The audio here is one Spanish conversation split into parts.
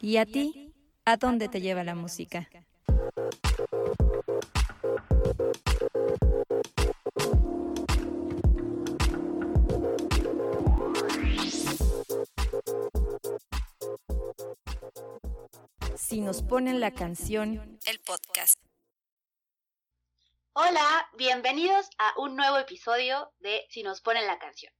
¿Y a ti? ¿A dónde te lleva la música? Si nos ponen la canción, el podcast. Hola, bienvenidos a un nuevo episodio de Si nos ponen la canción.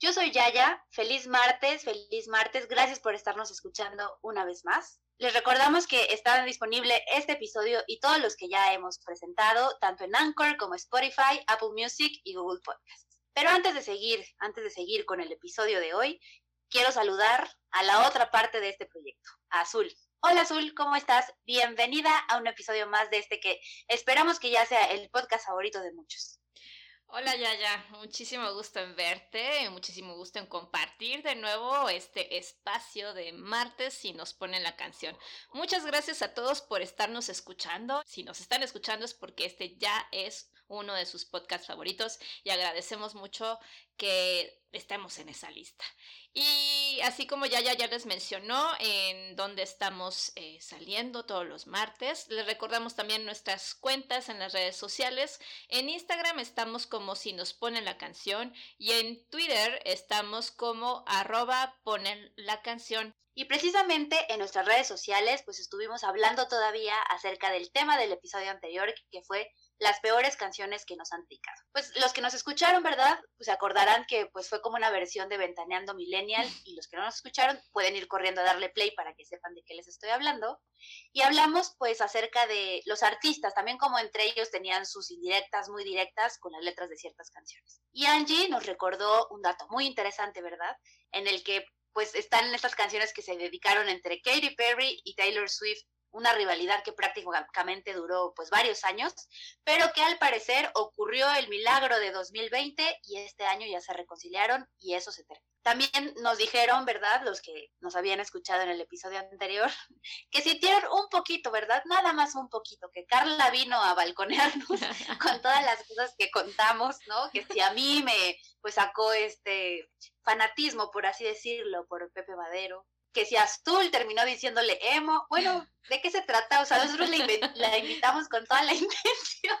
Yo soy Yaya, feliz martes, feliz martes, gracias por estarnos escuchando una vez más. Les recordamos que está disponible este episodio y todos los que ya hemos presentado, tanto en Anchor como Spotify, Apple Music y Google Podcasts. Pero antes de seguir, antes de seguir con el episodio de hoy, quiero saludar a la otra parte de este proyecto, Azul. Hola Azul, ¿cómo estás? Bienvenida a un episodio más de este que esperamos que ya sea el podcast favorito de muchos. Hola Yaya, muchísimo gusto en verte, muchísimo gusto en compartir de nuevo este espacio de martes si nos ponen la canción. Muchas gracias a todos por estarnos escuchando. Si nos están escuchando es porque este ya es uno de sus podcasts favoritos y agradecemos mucho que estemos en esa lista. Y así como ya, ya, ya les mencionó en dónde estamos eh, saliendo todos los martes, les recordamos también nuestras cuentas en las redes sociales. En Instagram estamos como si nos ponen la canción y en Twitter estamos como arroba ponen la canción. Y precisamente en nuestras redes sociales pues estuvimos hablando todavía acerca del tema del episodio anterior que fue las peores canciones que nos han picado. Pues los que nos escucharon, ¿verdad? Pues acordarán que pues fue como una versión de Ventaneando Millennial y los que no nos escucharon pueden ir corriendo a darle play para que sepan de qué les estoy hablando. Y hablamos pues acerca de los artistas, también como entre ellos tenían sus indirectas muy directas con las letras de ciertas canciones. Y Angie nos recordó un dato muy interesante, ¿verdad? En el que pues están estas canciones que se dedicaron entre Katy Perry y Taylor Swift una rivalidad que prácticamente duró pues varios años, pero que al parecer ocurrió el milagro de 2020 y este año ya se reconciliaron y eso se terminó. También nos dijeron, ¿verdad? Los que nos habían escuchado en el episodio anterior, que sintieron un poquito, ¿verdad? Nada más un poquito, que Carla vino a balconearnos con todas las cosas que contamos, ¿no? Que si a mí me pues sacó este fanatismo, por así decirlo, por Pepe Madero, que si Azul terminó diciéndole emo, bueno, ¿de qué se trata? O sea, nosotros la invitamos con toda la intención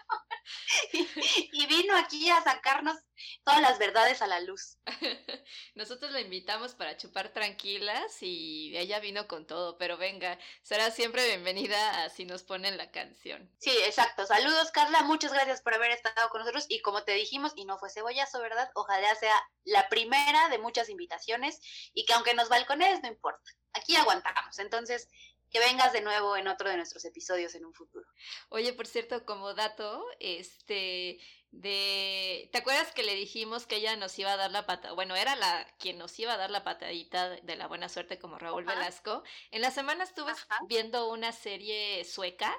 y, vino aquí a sacarnos todas las verdades a la luz. Nosotros la invitamos para chupar tranquilas y ella vino con todo, pero venga, será siempre bienvenida a si nos ponen la canción. Sí, exacto. Saludos, Carla, muchas gracias por haber estado con nosotros y como te dijimos, y no fue cebollazo, ¿verdad? Ojalá sea la primera de muchas invitaciones y que aunque nos balcones, no importa. Aquí aguantamos. Entonces, que vengas de nuevo en otro de nuestros episodios en un futuro. Oye, por cierto, como dato, este, de, ¿te acuerdas que le dijimos que ella nos iba a dar la pata? Bueno, era la quien nos iba a dar la patadita de la buena suerte como Raúl Velasco. En la semana estuve viendo una serie sueca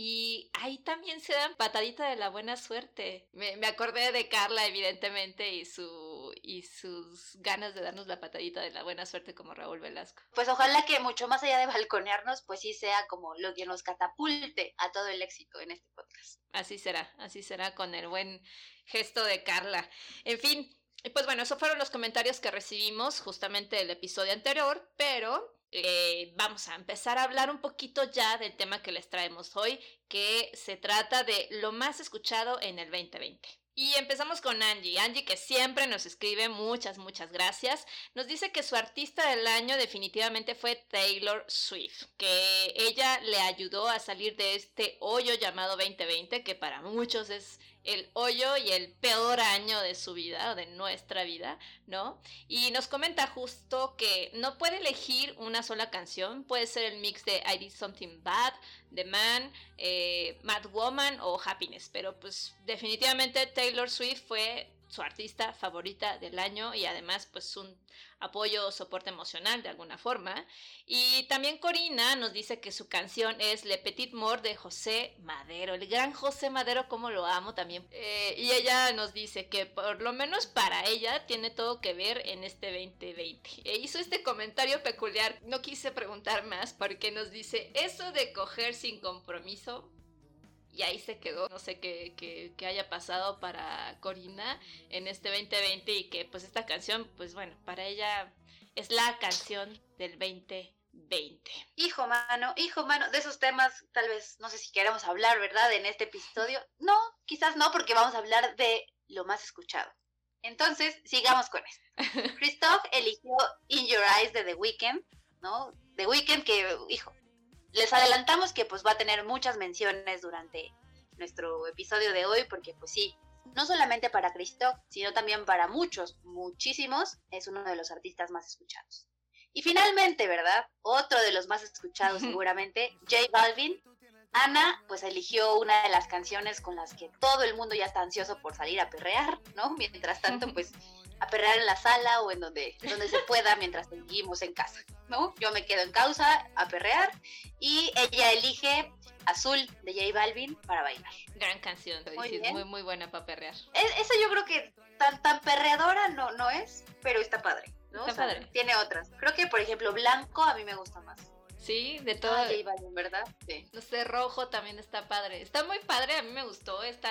y ahí también se dan patadita de la buena suerte. Me, me, acordé de Carla, evidentemente, y, su, y sus ganas de darnos la patadita de la buena suerte como Raúl Velasco. Pues ojalá que mucho más allá de balconearnos, pues sí sea como lo que nos catapulte a todo el éxito en este podcast. Así será, así será con el buen gesto de Carla. En fin, pues bueno, esos fueron los comentarios que recibimos justamente del episodio anterior, pero eh, vamos a empezar a hablar un poquito ya del tema que les traemos hoy, que se trata de lo más escuchado en el 2020. Y empezamos con Angie. Angie que siempre nos escribe, muchas, muchas gracias. Nos dice que su artista del año definitivamente fue Taylor Swift, que ella le ayudó a salir de este hoyo llamado 2020, que para muchos es el hoyo y el peor año de su vida o de nuestra vida, ¿no? Y nos comenta justo que no puede elegir una sola canción, puede ser el mix de I Did Something Bad, The Man, eh, Mad Woman o Happiness, pero pues definitivamente Taylor Swift fue su artista favorita del año y además pues un apoyo o soporte emocional de alguna forma. Y también Corina nos dice que su canción es Le Petit Mort de José Madero, el gran José Madero, como lo amo también. Eh, y ella nos dice que por lo menos para ella tiene todo que ver en este 2020. E hizo este comentario peculiar, no quise preguntar más porque nos dice, eso de coger sin compromiso y ahí se quedó. No sé qué, qué, haya pasado para Corina en este 2020 y que pues esta canción, pues bueno, para ella es la canción del 2020. Hijo mano, hijo mano, de esos temas tal vez no sé si queremos hablar, ¿verdad? En este episodio. No, quizás no, porque vamos a hablar de lo más escuchado. Entonces, sigamos con esto. Christoph eligió In Your Eyes de The Weeknd, ¿no? The Weeknd que, hijo, les adelantamos que pues va a tener muchas menciones durante nuestro episodio de hoy, porque pues sí, no solamente para Christoph, sino también para muchos, muchísimos, es uno de los artistas más escuchados. Y finalmente, ¿verdad? Otro de los más escuchados seguramente, J Balvin, Ana pues eligió una de las canciones con las que todo el mundo ya está ansioso por salir a perrear, ¿no? Mientras tanto, pues a perrear en la sala o en donde, donde se pueda mientras seguimos en casa, ¿no? Yo me quedo en causa a perrear y ella elige Azul de J Balvin para bailar. Gran canción, muy, muy, muy buena para perrear. esa yo creo que tan, tan perreadora no, no es, pero está padre. ¿no? Está padre. Tiene otras. Creo que, por ejemplo, Blanco a mí me gusta más. Sí, de todo. Ah, ¿verdad? Sí. No sé, rojo también está padre. Está muy padre, a mí me gustó esta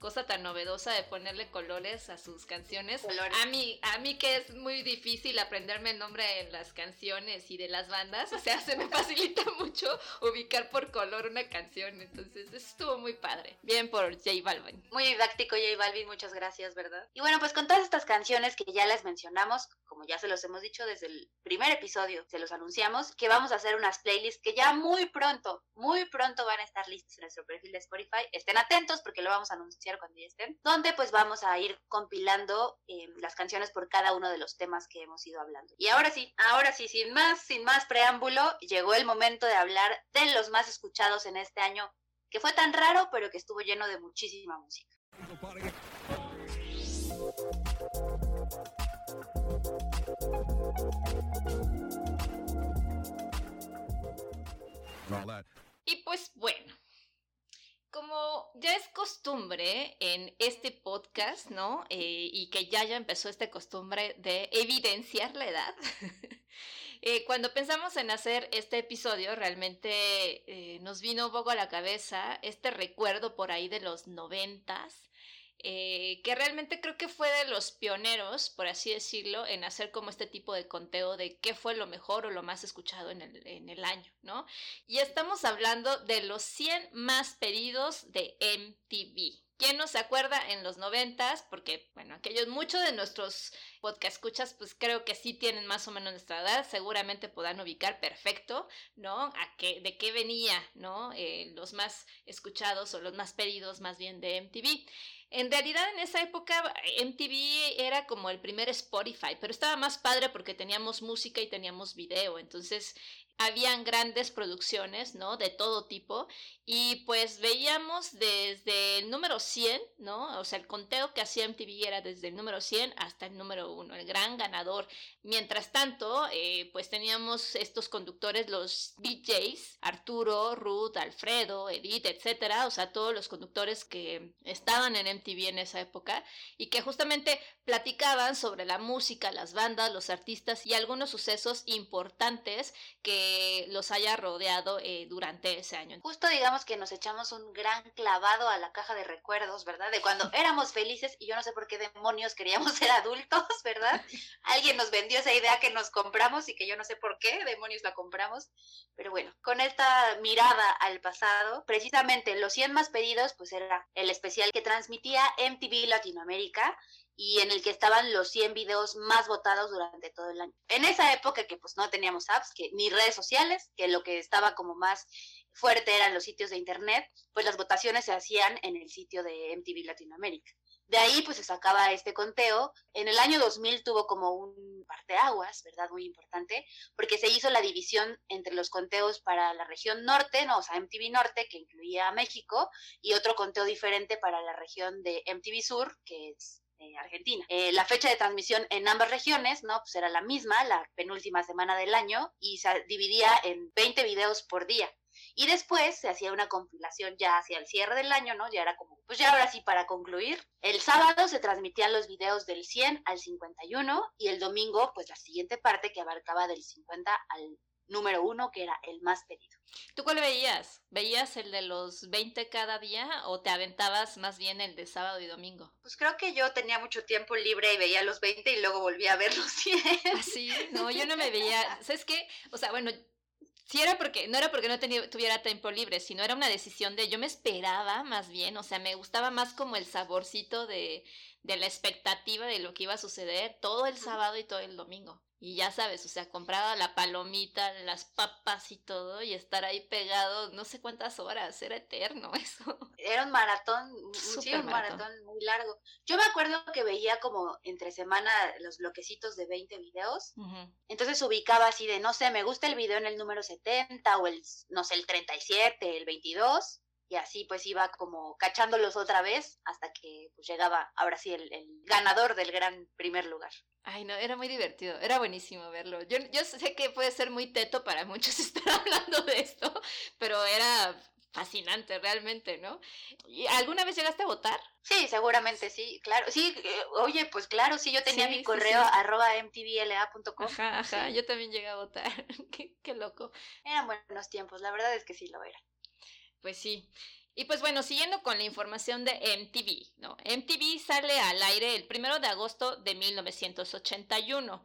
cosa tan novedosa de ponerle colores a sus canciones. A mí, a mí que es muy difícil aprenderme el nombre de las canciones y de las bandas, o sea, se me facilita mucho ubicar por color una canción, entonces estuvo muy padre. Bien por J Balvin. Muy didáctico J Balvin, muchas gracias, ¿verdad? Y bueno, pues con todas estas canciones que ya les mencionamos, como ya se los hemos dicho desde el primer episodio, se los anunciamos, que vamos a hacer unas playlists que ya muy pronto, muy pronto van a estar listas en nuestro perfil de Spotify. Estén atentos porque lo vamos a anunciar cuando ya estén, donde pues vamos a ir compilando eh, las canciones por cada uno de los temas que hemos ido hablando. Y ahora sí, ahora sí, sin más, sin más preámbulo, llegó el momento de hablar de los más escuchados en este año, que fue tan raro, pero que estuvo lleno de muchísima música. Y pues bueno, como ya es costumbre en este podcast, ¿no? Eh, y que ya ya empezó esta costumbre de evidenciar la edad. eh, cuando pensamos en hacer este episodio, realmente eh, nos vino un poco a la cabeza este recuerdo por ahí de los noventas, eh, que realmente creo que fue de los pioneros, por así decirlo, en hacer como este tipo de conteo de qué fue lo mejor o lo más escuchado en el, en el año, ¿no? Y estamos hablando de los 100 más pedidos de MTV. ¿Quién nos acuerda en los noventas? Porque, bueno, aquellos, muchos de nuestros podcast pues creo que sí tienen más o menos nuestra edad, seguramente podrán ubicar perfecto, ¿no? A qué, de qué venía, ¿no? Eh, los más escuchados o los más pedidos más bien de MTV. En realidad en esa época MTV era como el primer Spotify, pero estaba más padre porque teníamos música y teníamos video, entonces habían grandes producciones, ¿no? De todo tipo. Y pues veíamos desde el número 100, ¿no? O sea, el conteo que hacía MTV era desde el número 100 hasta el número 1, el gran ganador. Mientras tanto, eh, pues teníamos estos conductores, los DJs, Arturo, Ruth, Alfredo, Edith, etcétera. O sea, todos los conductores que estaban en MTV en esa época y que justamente platicaban sobre la música, las bandas, los artistas y algunos sucesos importantes que los haya rodeado eh, durante ese año. Justo digamos que nos echamos un gran clavado a la caja de recuerdos, ¿verdad? De cuando éramos felices y yo no sé por qué demonios queríamos ser adultos, ¿verdad? Alguien nos vendió esa idea que nos compramos y que yo no sé por qué demonios la compramos. Pero bueno, con esta mirada al pasado, precisamente los 100 más pedidos, pues era el especial que transmitía MTV Latinoamérica y en el que estaban los 100 videos más votados durante todo el año. En esa época que pues no teníamos apps, que ni redes sociales, que lo que estaba como más fuerte eran los sitios de internet, pues las votaciones se hacían en el sitio de MTV Latinoamérica. De ahí pues se sacaba este conteo. En el año 2000 tuvo como un parteaguas, ¿verdad? Muy importante, porque se hizo la división entre los conteos para la región norte, no, o sea, MTV Norte, que incluía a México, y otro conteo diferente para la región de MTV Sur, que es Argentina. Eh, la fecha de transmisión en ambas regiones, ¿no? Pues era la misma, la penúltima semana del año, y se dividía en 20 videos por día. Y después se hacía una compilación ya hacia el cierre del año, ¿no? Ya era como, pues ya ahora sí para concluir. El sábado se transmitían los videos del 100 al 51 y el domingo, pues la siguiente parte que abarcaba del 50 al número uno, que era el más pedido. ¿Tú cuál veías? ¿Veías el de los 20 cada día o te aventabas más bien el de sábado y domingo? Pues creo que yo tenía mucho tiempo libre y veía los 20 y luego volví a ver los 100. Así, no, yo no me veía, ¿sabes qué? O sea, bueno, sí era porque, no era porque no tenía, tuviera tiempo libre, sino era una decisión de, yo me esperaba más bien, o sea, me gustaba más como el saborcito de, de la expectativa de lo que iba a suceder todo el sábado y todo el domingo. Y ya sabes, o sea, compraba la palomita, las papas y todo, y estar ahí pegado no sé cuántas horas, era eterno eso. Era un maratón, sí, un maratón. muy largo. Yo me acuerdo que veía como entre semana los bloquecitos de 20 videos, entonces ubicaba así de, no sé, me gusta el video en el número 70 o el, no sé, el 37, el 22, y así pues iba como cachándolos otra vez hasta que pues llegaba ahora sí el, ganador del gran primer lugar. Ay, no, era muy divertido, era buenísimo verlo. Yo, yo sé que puede ser muy teto para muchos estar hablando de esto, pero era fascinante realmente, ¿no? ¿Y ¿Alguna vez llegaste a votar? Sí, seguramente sí, claro. Sí, eh, oye, pues claro, sí, yo tenía mi correo arroba mtvla.com. Ajá, ajá, yo también llegué a votar. qué, qué loco. Eran buenos tiempos, la verdad es que sí lo era. Pues sí. Y pues bueno, siguiendo con la información de MTV, ¿no? MTV sale al aire el primero de agosto de 1981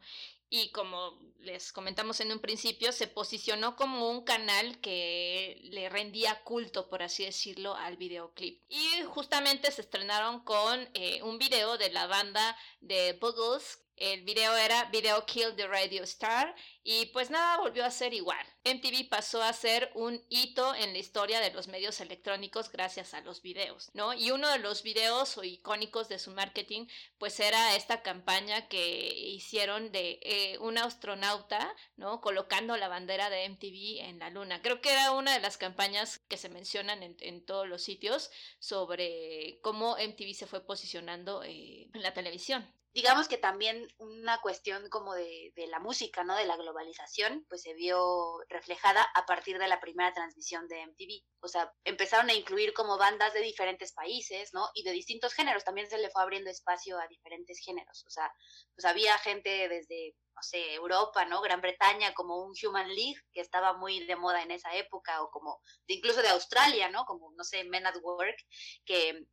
y como les comentamos en un principio, se posicionó como un canal que le rendía culto, por así decirlo, al videoclip. Y justamente se estrenaron con eh, un video de la banda de Buggles el video era Video Kill the Radio Star y pues nada volvió a ser igual. MTV pasó a ser un hito en la historia de los medios electrónicos gracias a los videos, ¿no? Y uno de los videos icónicos de su marketing pues era esta campaña que hicieron de eh, un astronauta, ¿no? Colocando la bandera de MTV en la luna. Creo que era una de las campañas que se mencionan en, todos los sitios sobre cómo MTV se fue posicionando eh, en la televisión digamos que también una cuestión como de, la música, ¿no? De la globalización, pues se vio reflejada a partir de la primera transmisión de MTV. O sea, empezaron a incluir como bandas de diferentes países, ¿no? Y de distintos géneros. También se le fue abriendo espacio a diferentes géneros. O sea, pues había gente desde, no sé, Europa, ¿no? Gran Bretaña, como un Human League, que estaba muy de moda en esa época, o como incluso de Australia, ¿no? Como, no sé, Men at Work, que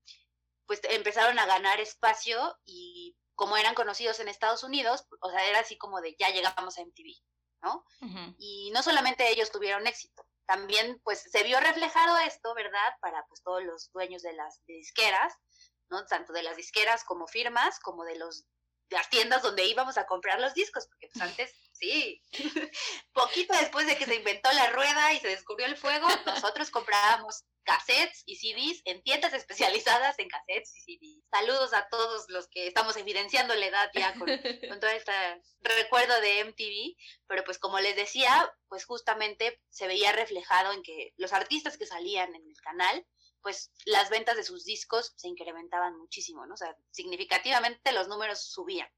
pues empezaron a ganar espacio y como eran conocidos en Estados Unidos, o sea, era así como de ya llegamos a MTV, ¿no? Y no solamente ellos tuvieron éxito, también pues se vio reflejado esto, ¿verdad? Para pues todos los dueños de las disqueras, ¿no? Tanto de las disqueras como firmas, como de los de las tiendas donde íbamos a comprar los discos, porque pues antes, sí, poquito después de que se inventó la rueda y se descubrió el fuego, nosotros comprábamos cassettes y CDs en tiendas especializadas en cassettes y CDs. Saludos a todos los que estamos evidenciando la edad ya con, todo este recuerdo de MTV, pero pues como les decía, pues justamente se veía reflejado en que los artistas que salían en el canal, pues las ventas de sus discos se incrementaban muchísimo, ¿no? O sea, significativamente los números subían.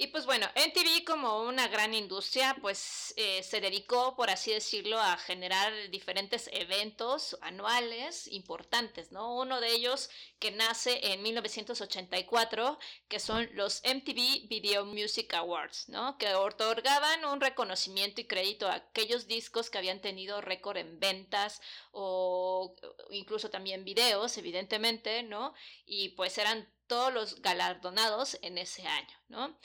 Y pues bueno, MTV como una gran industria, pues eh, se dedicó, por así decirlo, a generar diferentes eventos anuales importantes, ¿no? Uno de ellos que nace en 1984, que son los MTV Video Music Awards, ¿no? Que otorgaban un reconocimiento y crédito a aquellos discos que habían tenido récord en ventas o incluso también videos, evidentemente, ¿no? Y pues eran todos los galardonados en ese año, ¿no?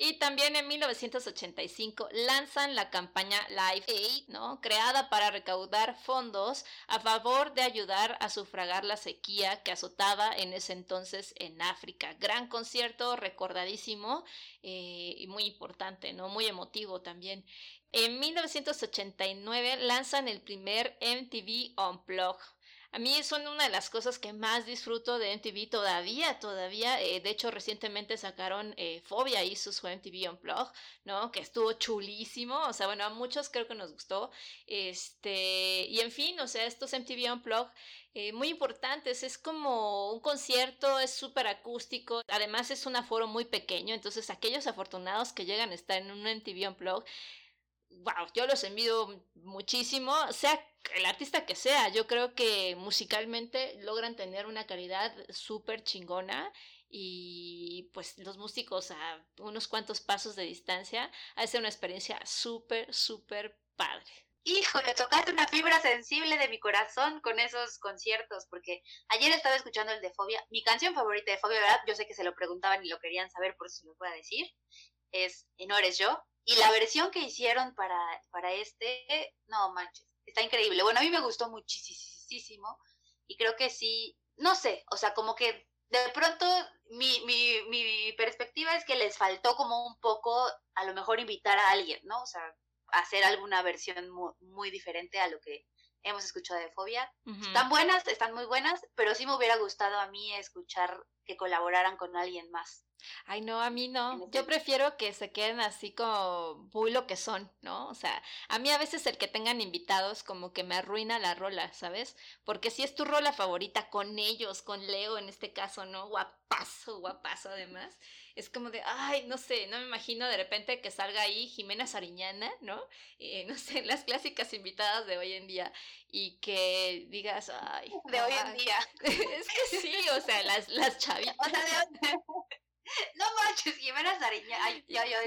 Y también en 1985 lanzan la campaña Live Aid, ¿no? creada para recaudar fondos a favor de ayudar a sufragar la sequía que azotaba en ese entonces en África. Gran concierto, recordadísimo eh, y muy importante, ¿no? muy emotivo también. En 1989 lanzan el primer MTV Unplugged a mí son una de las cosas que más disfruto de MTV todavía, todavía. Eh, de hecho, recientemente sacaron eh, Fobia, hizo su MTV Unplugged, ¿no? Que estuvo chulísimo. O sea, bueno, a muchos creo que nos gustó. Este, y en fin, o sea, estos MTV Unplugged eh, muy importantes. Es como un concierto, es súper acústico. Además, es un aforo muy pequeño. Entonces, aquellos afortunados que llegan a estar en un MTV Unplugged wow, yo los envidio muchísimo, sea el artista que sea, yo creo que musicalmente logran tener una calidad súper chingona y pues los músicos a unos cuantos pasos de distancia hace una experiencia súper, súper padre. Híjole, tocaste una fibra sensible de mi corazón con esos conciertos, porque ayer estaba escuchando el de Fobia. Mi canción favorita de Fobia, ¿verdad? Yo sé que se lo preguntaban y lo querían saber, por eso se lo puedo decir. Es No eres yo. Y la versión que hicieron para, para este, no manches, está increíble. Bueno, a mí me gustó muchísimo y creo que sí, no sé, o sea, como que de pronto mi, mi, mi perspectiva es que les faltó como un poco, a lo mejor invitar a alguien, ¿no? O sea, hacer alguna versión muy, diferente a lo que hemos escuchado de Fobia. Están buenas, están muy buenas, pero sí me hubiera gustado a mí escuchar que colaboraran con alguien más. Ay, no, a mí no. Yo prefiero que se queden así como muy lo que son, ¿no? O sea, a mí a veces el que tengan invitados como que me arruina la rola, ¿sabes? Porque si es tu rola favorita con ellos, con Leo en este caso, ¿no? Guapazo, guapazo además. Es como de, ay, no sé, no me imagino de repente que salga ahí Jimena Sariñana, ¿no? Eh, no sé, las clásicas invitadas de hoy en día y que digas, ay. De hoy en día. es que sí, o sea, las, las chavitas. O sea, de... No manches, Jimena Sariña. Ay, yo, yo,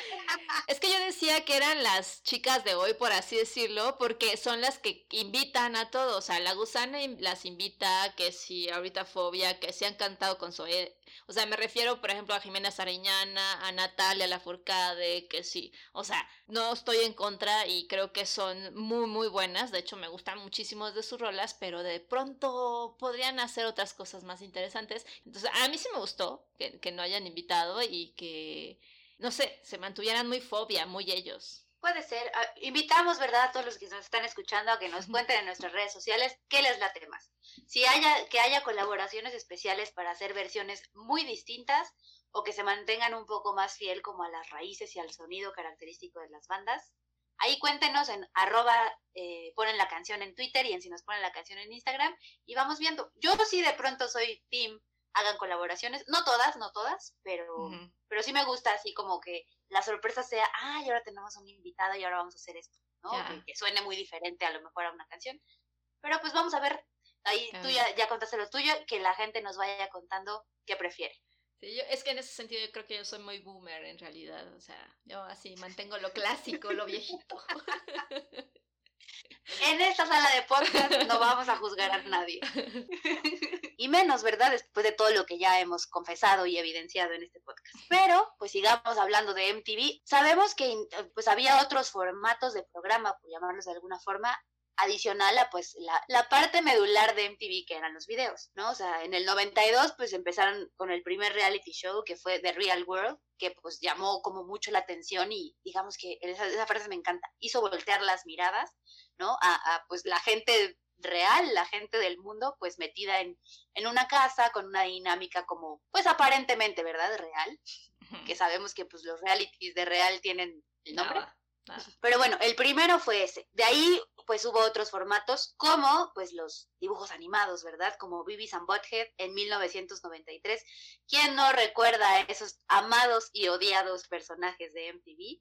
es que yo decía que eran las chicas de hoy, por así decirlo, porque son las que invitan a todos. O sea, la gusana las invita, que si ahorita fobia, que si han cantado con Zoe. O sea, me refiero, por ejemplo, a Jimena Sariñana, a Natalia Lafourcade, que sí. O sea, no estoy en contra y creo que son muy, muy buenas. De hecho, me gustan muchísimo de sus rolas, pero de pronto podrían hacer otras cosas más interesantes. Entonces, a mí sí me gustó que, que no hayan invitado y que no sé, se mantuvieran muy fobia, muy ellos. Puede ser. Ah, invitamos, ¿verdad?, a todos los que nos están escuchando a que nos cuenten en nuestras redes sociales qué les late más. Si haya, que haya colaboraciones especiales para hacer versiones muy distintas o que se mantengan un poco más fiel como a las raíces y al sonido característico de las bandas. Ahí cuéntenos en arroba, eh, ponen la canción en Twitter y en si nos ponen la canción en Instagram y vamos viendo. Yo sí de pronto soy team hagan colaboraciones, no todas, no todas, pero, pero sí me gusta así como que la sorpresa sea, ah, y ahora tenemos un invitado y ahora vamos a hacer esto, ¿no? Que, suene muy diferente a lo mejor a una canción. Pero pues vamos a ver, ahí tú ya, ya contaste lo tuyo, que la gente nos vaya contando qué prefiere. Sí, yo, es que en ese sentido yo creo que yo soy muy boomer en realidad, o sea, yo así mantengo lo clásico, lo viejito. En esta sala de podcast no vamos a juzgar a nadie. Y menos, ¿verdad? Después de todo lo que ya hemos confesado y evidenciado en este podcast. Pero, pues sigamos hablando de MTV. Sabemos que pues había otros formatos de programa, por llamarlos de alguna forma, adicional a pues la, la, parte medular de MTV que eran los videos, ¿no? O sea, en el 92 pues empezaron con el primer reality show que fue The Real World, que pues llamó como mucho la atención y digamos que esa, esa frase me encanta, hizo voltear las miradas ¿no? A, pues la gente real, la gente del mundo, pues metida en, en una casa con una dinámica como, pues aparentemente, ¿verdad? Real, que sabemos que pues los realities de real tienen el nombre. Pero bueno, el primero fue ese. De ahí, pues hubo otros formatos, como pues los dibujos animados, ¿verdad? Como Beavis and Butthead en 1993. ¿Quién no recuerda a esos amados y odiados personajes de MTV?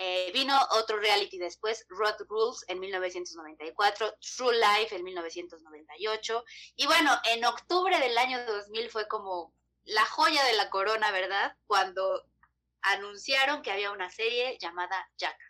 Eh, vino otro reality después, Road Rules en 1994, True Life en 1998. Y bueno, en octubre del año 2000 fue como la joya de la corona, ¿verdad? Cuando anunciaron que había una serie llamada Jackass.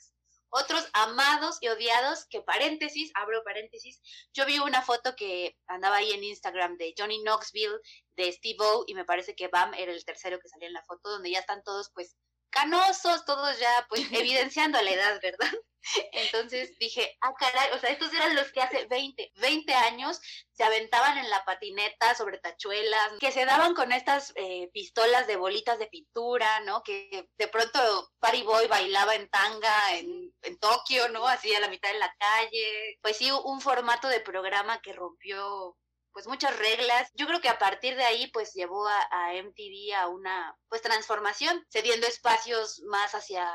Otros amados y odiados, que paréntesis, abro paréntesis, yo vi una foto que andaba ahí en Instagram de Johnny Knoxville, de Steve O, y me parece que Bam era el tercero que salía en la foto, donde ya están todos pues canosos, todos ya pues evidenciando la edad, ¿verdad? Entonces dije, ah, caray, o sea, estos eran los que hace 20, 20 años se aventaban en la patineta sobre tachuelas, que se daban con estas eh, pistolas de bolitas de pintura, ¿no? Que de pronto Party Boy bailaba en tanga en, en Tokio, ¿no? Así a la mitad de la calle. Pues sí, un formato de programa que rompió pues muchas reglas. Yo creo que a partir de ahí pues llevó a, MTV a una pues transformación, cediendo espacios más hacia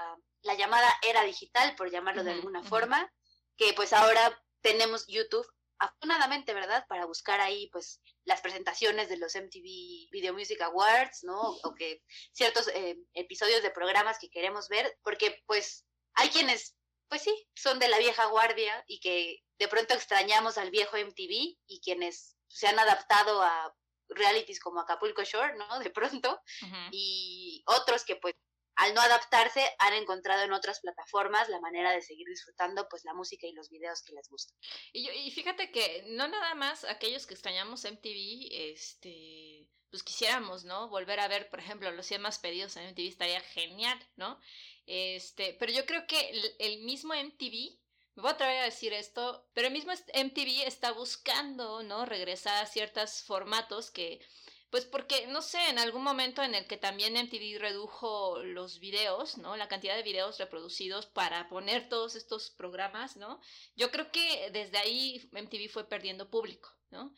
la llamada era digital, por llamarlo de alguna forma, que pues ahora tenemos YouTube afortunadamente, ¿verdad? Para buscar ahí, pues, las presentaciones de los MTV Video Music Awards, ¿no? O que ciertos eh, episodios de programas que queremos ver, porque, pues, hay quienes, pues sí, son de la vieja guardia y que de pronto extrañamos al viejo MTV y quienes se han adaptado a realities como Acapulco Shore, ¿no? De pronto, y otros que pues al no adaptarse han encontrado en otras plataformas la manera de seguir disfrutando pues la música y los videos que les gustan. Y, y fíjate que no nada más aquellos que extrañamos MTV, este, pues quisiéramos, ¿no? Volver a ver, por ejemplo, los 100 más pedidos en MTV estaría genial, ¿no? Este, pero yo creo que el, mismo MTV voy a atrever a decir esto, pero el mismo MTV está buscando, ¿no? Regresar a ciertos formatos que, pues porque, no sé, en algún momento en el que también MTV redujo los videos, ¿no? La cantidad de videos reproducidos para poner todos estos programas, ¿no? Yo creo que desde ahí MTV fue perdiendo público, ¿no?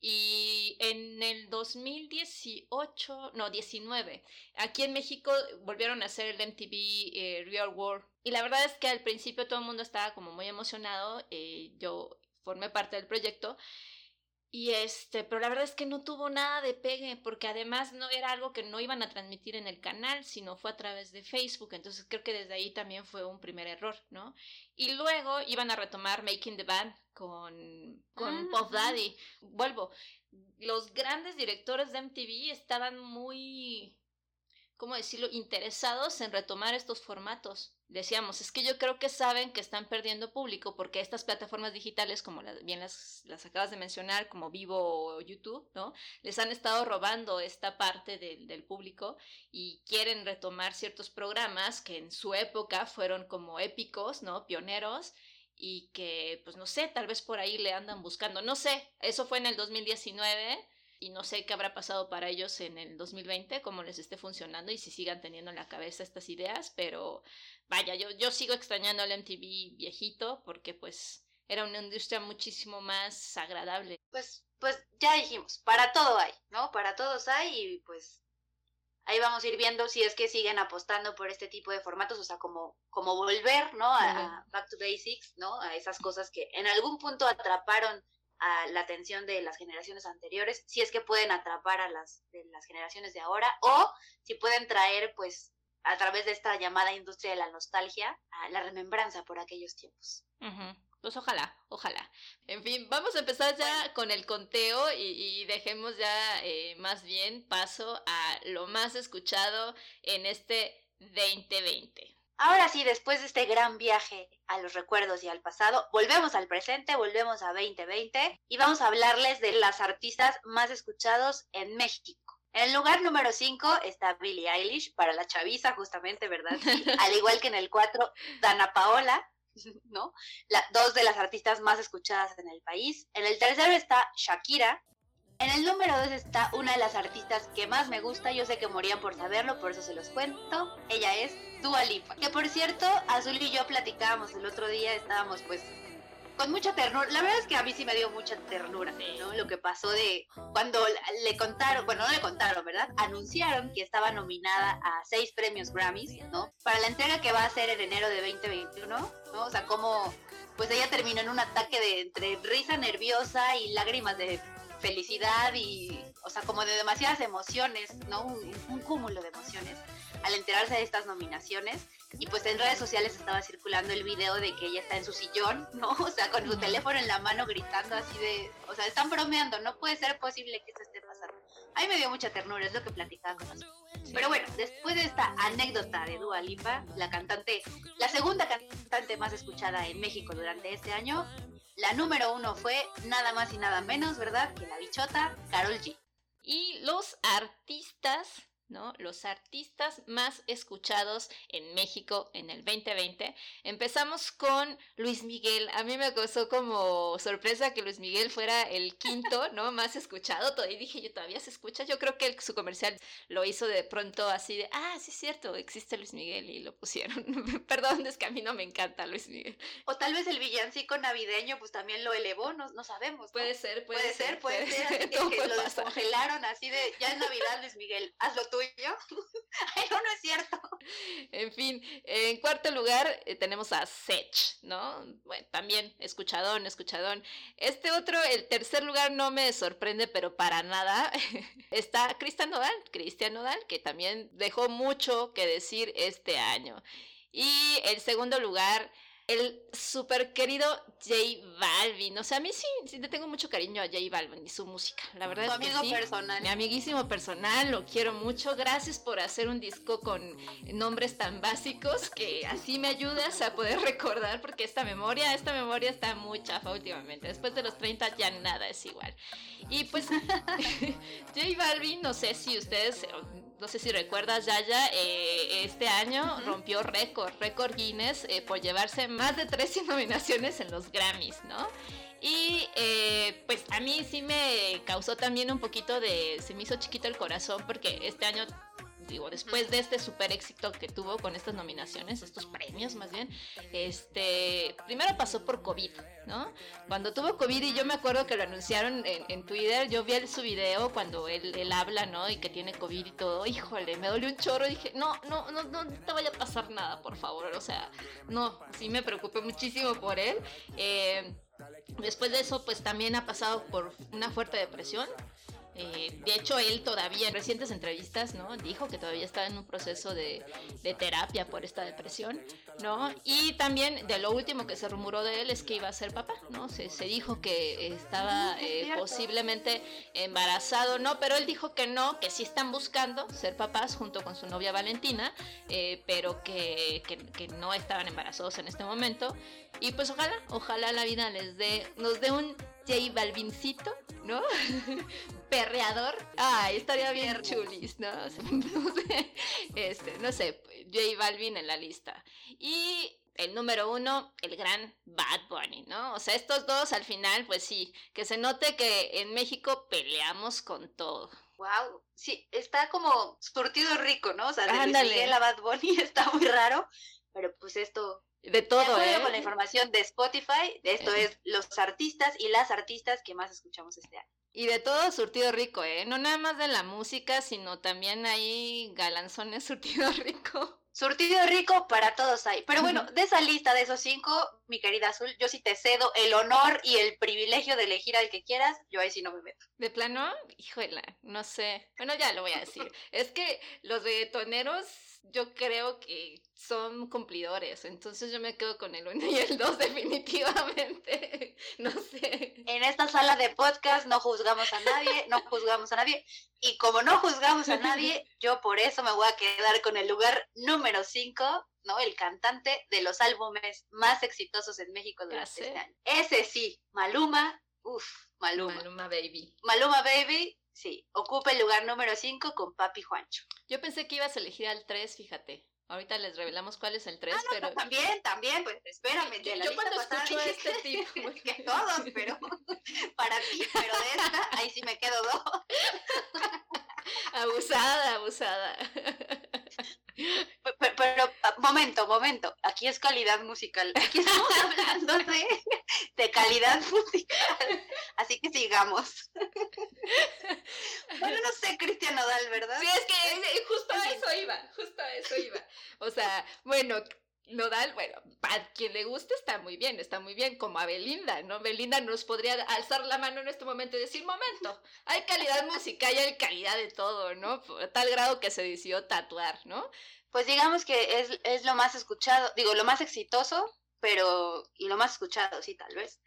Y en el 2018, no, 19, aquí en México volvieron a hacer el MTV eh, Real World. Y la verdad es que al principio todo el mundo estaba como muy emocionado. Eh, yo formé parte del proyecto. Y este, pero la verdad es que no tuvo nada de pegue, porque además no era algo que no iban a transmitir en el canal, sino fue a través de Facebook. Entonces creo que desde ahí también fue un primer error, ¿no? Y luego iban a retomar Making the Band con, con ah, Puff Daddy. Vuelvo, los grandes directores de MTV estaban muy ¿cómo decirlo?, interesados en retomar estos formatos. Decíamos, es que yo creo que saben que están perdiendo público porque estas plataformas digitales, como bien las, las, acabas de mencionar, como Vivo o YouTube, ¿no? Les han estado robando esta parte del, del público y quieren retomar ciertos programas que en su época fueron como épicos, ¿no? Pioneros y que, pues no sé, tal vez por ahí le andan buscando. No sé, eso fue en el 2019 y no sé qué habrá pasado para ellos en el 2020, cómo les esté funcionando y si sigan teniendo en la cabeza estas ideas, pero vaya, yo, yo sigo extrañando al MTV viejito porque pues era una industria muchísimo más agradable. Pues, pues ya dijimos, para todo hay, ¿no? Para todos hay y pues ahí vamos a ir viendo si es que siguen apostando por este tipo de formatos, o sea, como, como volver, ¿no? A, a Back to Basics, ¿no? A esas cosas que en algún punto atraparon a la atención de las generaciones anteriores, si es que pueden atrapar a las de las generaciones de ahora, o si pueden traer, pues, a través de esta llamada industria de la nostalgia, a la remembranza por aquellos tiempos. Pues ojalá, ojalá. En fin, vamos a empezar ya con el conteo y, dejemos ya eh, más bien paso a lo más escuchado en este 2020. Ahora sí, después de este gran viaje a los recuerdos y al pasado, volvemos al presente, volvemos a 2020 y vamos a hablarles de las artistas más escuchados en México. En el lugar número 5 está Billie Eilish, para la chaviza justamente, ¿verdad? Al igual que en el 4, Dana Paola, ¿no? La, dos de las artistas más escuchadas en el país. En el tercero está Shakira. En el número 2 está una de las artistas que más me gusta, yo sé que morían por saberlo, por eso se los cuento. Ella es Dua Lipa. Que por cierto, Azul y yo platicábamos el otro día, estábamos pues con mucha ternura. La verdad es que a mí sí me dio mucha ternura, ¿no? Lo que pasó de cuando le contaron, bueno, no le contaron, ¿verdad? Anunciaron que estaba nominada a seis premios Grammys, ¿no? Para la entrega que va a ser en enero de 2021, ¿no? O sea, como pues ella terminó en un ataque de entre risa nerviosa y lágrimas de felicidad y, o sea, como de demasiadas emociones, ¿no? un cúmulo de emociones al enterarse de estas nominaciones. Y pues en redes sociales estaba circulando el video de que ella está en su sillón, ¿no? O sea, con su teléfono en la mano gritando así de, o sea, están bromeando, no puede ser posible que esto esté pasando. A mí me dio mucha ternura, es lo que platicaba con nosotros. Pero bueno, después de esta anécdota de Dua Lipa, la cantante, la segunda cantante más escuchada en México durante este año, la número uno fue nada más y nada menos, ¿verdad? Que la bichota Carol G. Y los artistas ¿no? Los artistas más escuchados en México en el 2020. Empezamos con Luis Miguel. A mí me causó como sorpresa que Luis Miguel fuera el quinto, ¿no? Más escuchado. Y dije, yo todavía se escucha. Yo creo que su comercial lo hizo de pronto así de, ah, sí es cierto, existe Luis Miguel y lo pusieron. Perdón, es que a mí no me encanta Luis Miguel. O tal vez el villancico navideño pues también lo elevó, no, no sabemos. Puede ser, puede, ser, puede, ser. que, lo descongelaron así de, ya es Navidad Luis Miguel, hazlo tú No es cierto. En fin, en cuarto lugar eh, tenemos a Sech, ¿no? Bueno, también escuchadón, escuchadón. Este otro, el tercer lugar no me sorprende, pero para nada. Está Cristian Nodal, Cristian Nodal, que también dejó mucho que decir este año. Y el segundo lugar, el súper querido J Balvin. O sea, a mí sí, sí le tengo mucho cariño a J Balvin y su música. La verdad es amigo que sí. personal. Mi amiguísimo personal, lo quiero mucho. Gracias por hacer un disco con nombres tan básicos que así me ayudas a poder recordar porque esta memoria, esta memoria está muy chafa últimamente. Después de los 30 ya nada es igual. Y pues J Balvin, no sé si ustedes no sé si recuerdas, Yaya, eh, este año rompió récord, récord Guinness, eh, por llevarse más de 13 nominaciones en los Grammys, ¿no? Y eh, pues a mí sí me causó también un poquito de, se me hizo chiquito el corazón porque este año digo, después de este super éxito que tuvo con estas nominaciones, estos premios más bien, este, primero pasó por COVID, ¿no? Cuando tuvo COVID y yo me acuerdo que lo anunciaron en, Twitter, yo vi su video cuando él, él, habla, ¿no? Y que tiene COVID y todo, híjole, me dolió un chorro y dije, no, no, no, no te vaya a pasar nada, por favor, o sea, no, sí me preocupé muchísimo por él. Eh, después de eso, pues también ha pasado por una fuerte depresión. Eh, de hecho, él todavía en recientes entrevistas, ¿no? Dijo que todavía estaba en un proceso de, terapia por esta depresión, ¿no? Y también de lo último que se rumoró de él es que iba a ser papá, ¿no? Se, dijo que estaba eh, posiblemente embarazado, ¿no? Pero él dijo que no, que sí están buscando ser papás junto con su novia Valentina, eh, pero que, que, no estaban embarazados en este momento. Y pues ojalá, ojalá la vida les dé, nos dé un J Balvincito, ¿no? Perreador. Ay, estaría bien chulis, ¿no? no sé, este, no sé, J Balvin en la lista. Y el número uno, el gran Bad Bunny, ¿no? O sea, estos dos al final, pues sí, que se note que en México peleamos con todo. Wow, sí, está como surtido rico, ¿no? O sea, de Luis Miguel a Bad Bunny está muy raro, pero pues esto de todo, ¿eh? con la información de Spotify, esto es los artistas y las artistas que más escuchamos este año. Y de todo surtido rico, ¿eh? No nada más de la música, sino también hay galanzones surtido rico. Surtido rico para todos hay. Pero bueno, de esa lista de esos cinco, mi querida Azul, yo sí te cedo el honor y el privilegio de elegir al que quieras, yo ahí sí no me meto. ¿De plano? Híjole, no sé. Bueno, ya lo voy a decir. es que los reggaetoneros yo creo que son cumplidores, entonces yo me quedo con el 1 y el 2 definitivamente, no sé. En esta sala de podcast no juzgamos a nadie, no juzgamos a nadie, y como no juzgamos a nadie, yo por eso me voy a quedar con el lugar número 5, ¿no? El cantante de los álbumes más exitosos en México durante este año. Ese sí, Maluma, uff, Maluma. Maluma Baby. Maluma Baby, Sí, ocupa el lugar número 5 con Papi Juancho. Yo pensé que ibas a elegir al 3, fíjate. Ahorita les revelamos cuál es el 3, ah, pero... también, también, pues espérame. Yo, yo cuando escucho a este tipo... que todos, pero para ti, pero de esta, ahí sí me quedo dos. abusada, abusada. Pero, momento, momento, aquí es calidad musical. Aquí estamos hablando de, de calidad musical. Así que sigamos. Bueno, no sé, Cristian Nodal, ¿verdad? Sí, es que justo a eso iba, justo a eso iba. O sea, bueno, Nodal, bueno, para quien le guste está muy bien, está muy bien, como a Belinda, ¿no? Belinda nos podría alzar la mano en este momento y decir, momento, hay calidad musical y hay calidad de todo, ¿no? A tal grado que se decidió tatuar, ¿no? Pues digamos que es, es lo más escuchado, digo, lo más exitoso, pero, y lo más escuchado, sí, tal vez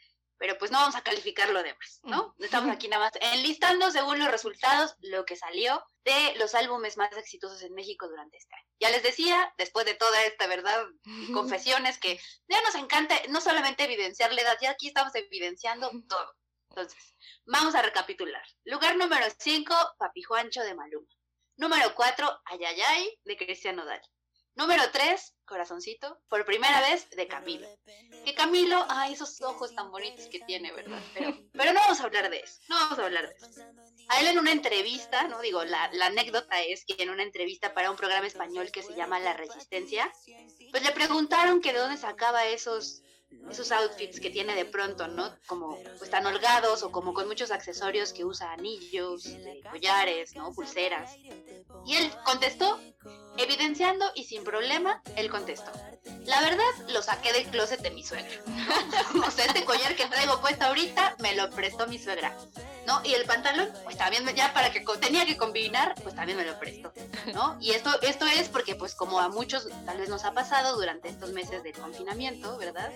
pero pues no vamos a calificar lo demás, ¿no? Estamos aquí nada más enlistando según los resultados lo que salió de los álbumes más exitosos en México durante este año. Ya les decía, después de toda esta verdad, confesiones que ya nos encanta no solamente evidenciar la edad, ya aquí estamos evidenciando todo. Entonces, vamos a recapitular. Lugar número 5, Papi Juancho de Maluma. Número 4, Ayayay de Cristian Nodal. Número 3, Corazoncito, por primera vez de Camilo. Que Camilo, ay, esos ojos tan bonitos que tiene, ¿verdad? Pero, pero no vamos a hablar de eso, no vamos a hablar de eso. A él en una entrevista, ¿no? Digo, la, la anécdota es que en una entrevista para un programa español que se llama La Resistencia, pues le preguntaron que de dónde sacaba esos esos outfits que tiene de pronto, ¿no? Como pues tan holgados o como con muchos accesorios que usa anillos, collares, ¿no? Pulseras. Y él contestó, evidenciando y sin problema, él contestó. La verdad, lo saqué del closet de mi suegra. o sea, este collar que traigo puesto ahorita me lo prestó mi suegra. ¿no? Y el pantalón, pues también ya para que tenía que combinar, pues también me lo prestó, ¿no? Y esto, esto es porque pues como a muchos tal vez nos ha pasado durante estos meses de confinamiento, ¿verdad?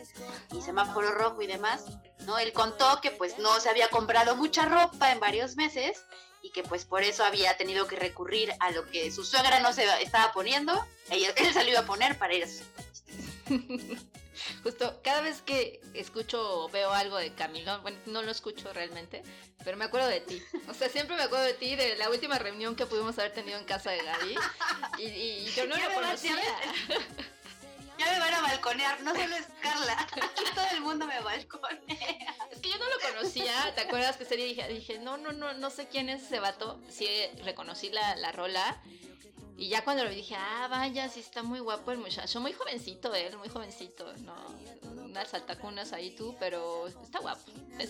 Y semáforo rojo y demás, ¿no? Él contó que pues no se había comprado mucha ropa en varios meses y que pues por eso había tenido que recurrir a lo que su suegra no se estaba poniendo, ella, él se lo iba a poner para ir a sus Justo, cada vez que escucho o veo algo de Camilo, bueno, no lo escucho realmente, pero me acuerdo de ti. O sea, siempre me acuerdo de ti, de la última reunión que pudimos haber tenido en casa de Gaby. Y, yo no lo conocía. Ya me van a balconear, no solo es Carla, aquí todo el mundo me balconea. Es que yo no lo conocía, ¿te acuerdas que ese día dije, dije no, no, no, no sé quién es ese vato? Sí, reconocí la, la rola y ya cuando lo vi dije, ah, vaya, sí está muy guapo el muchacho. Muy jovencito él, muy jovencito. No, unas saltacunas ahí tú, pero está guapo.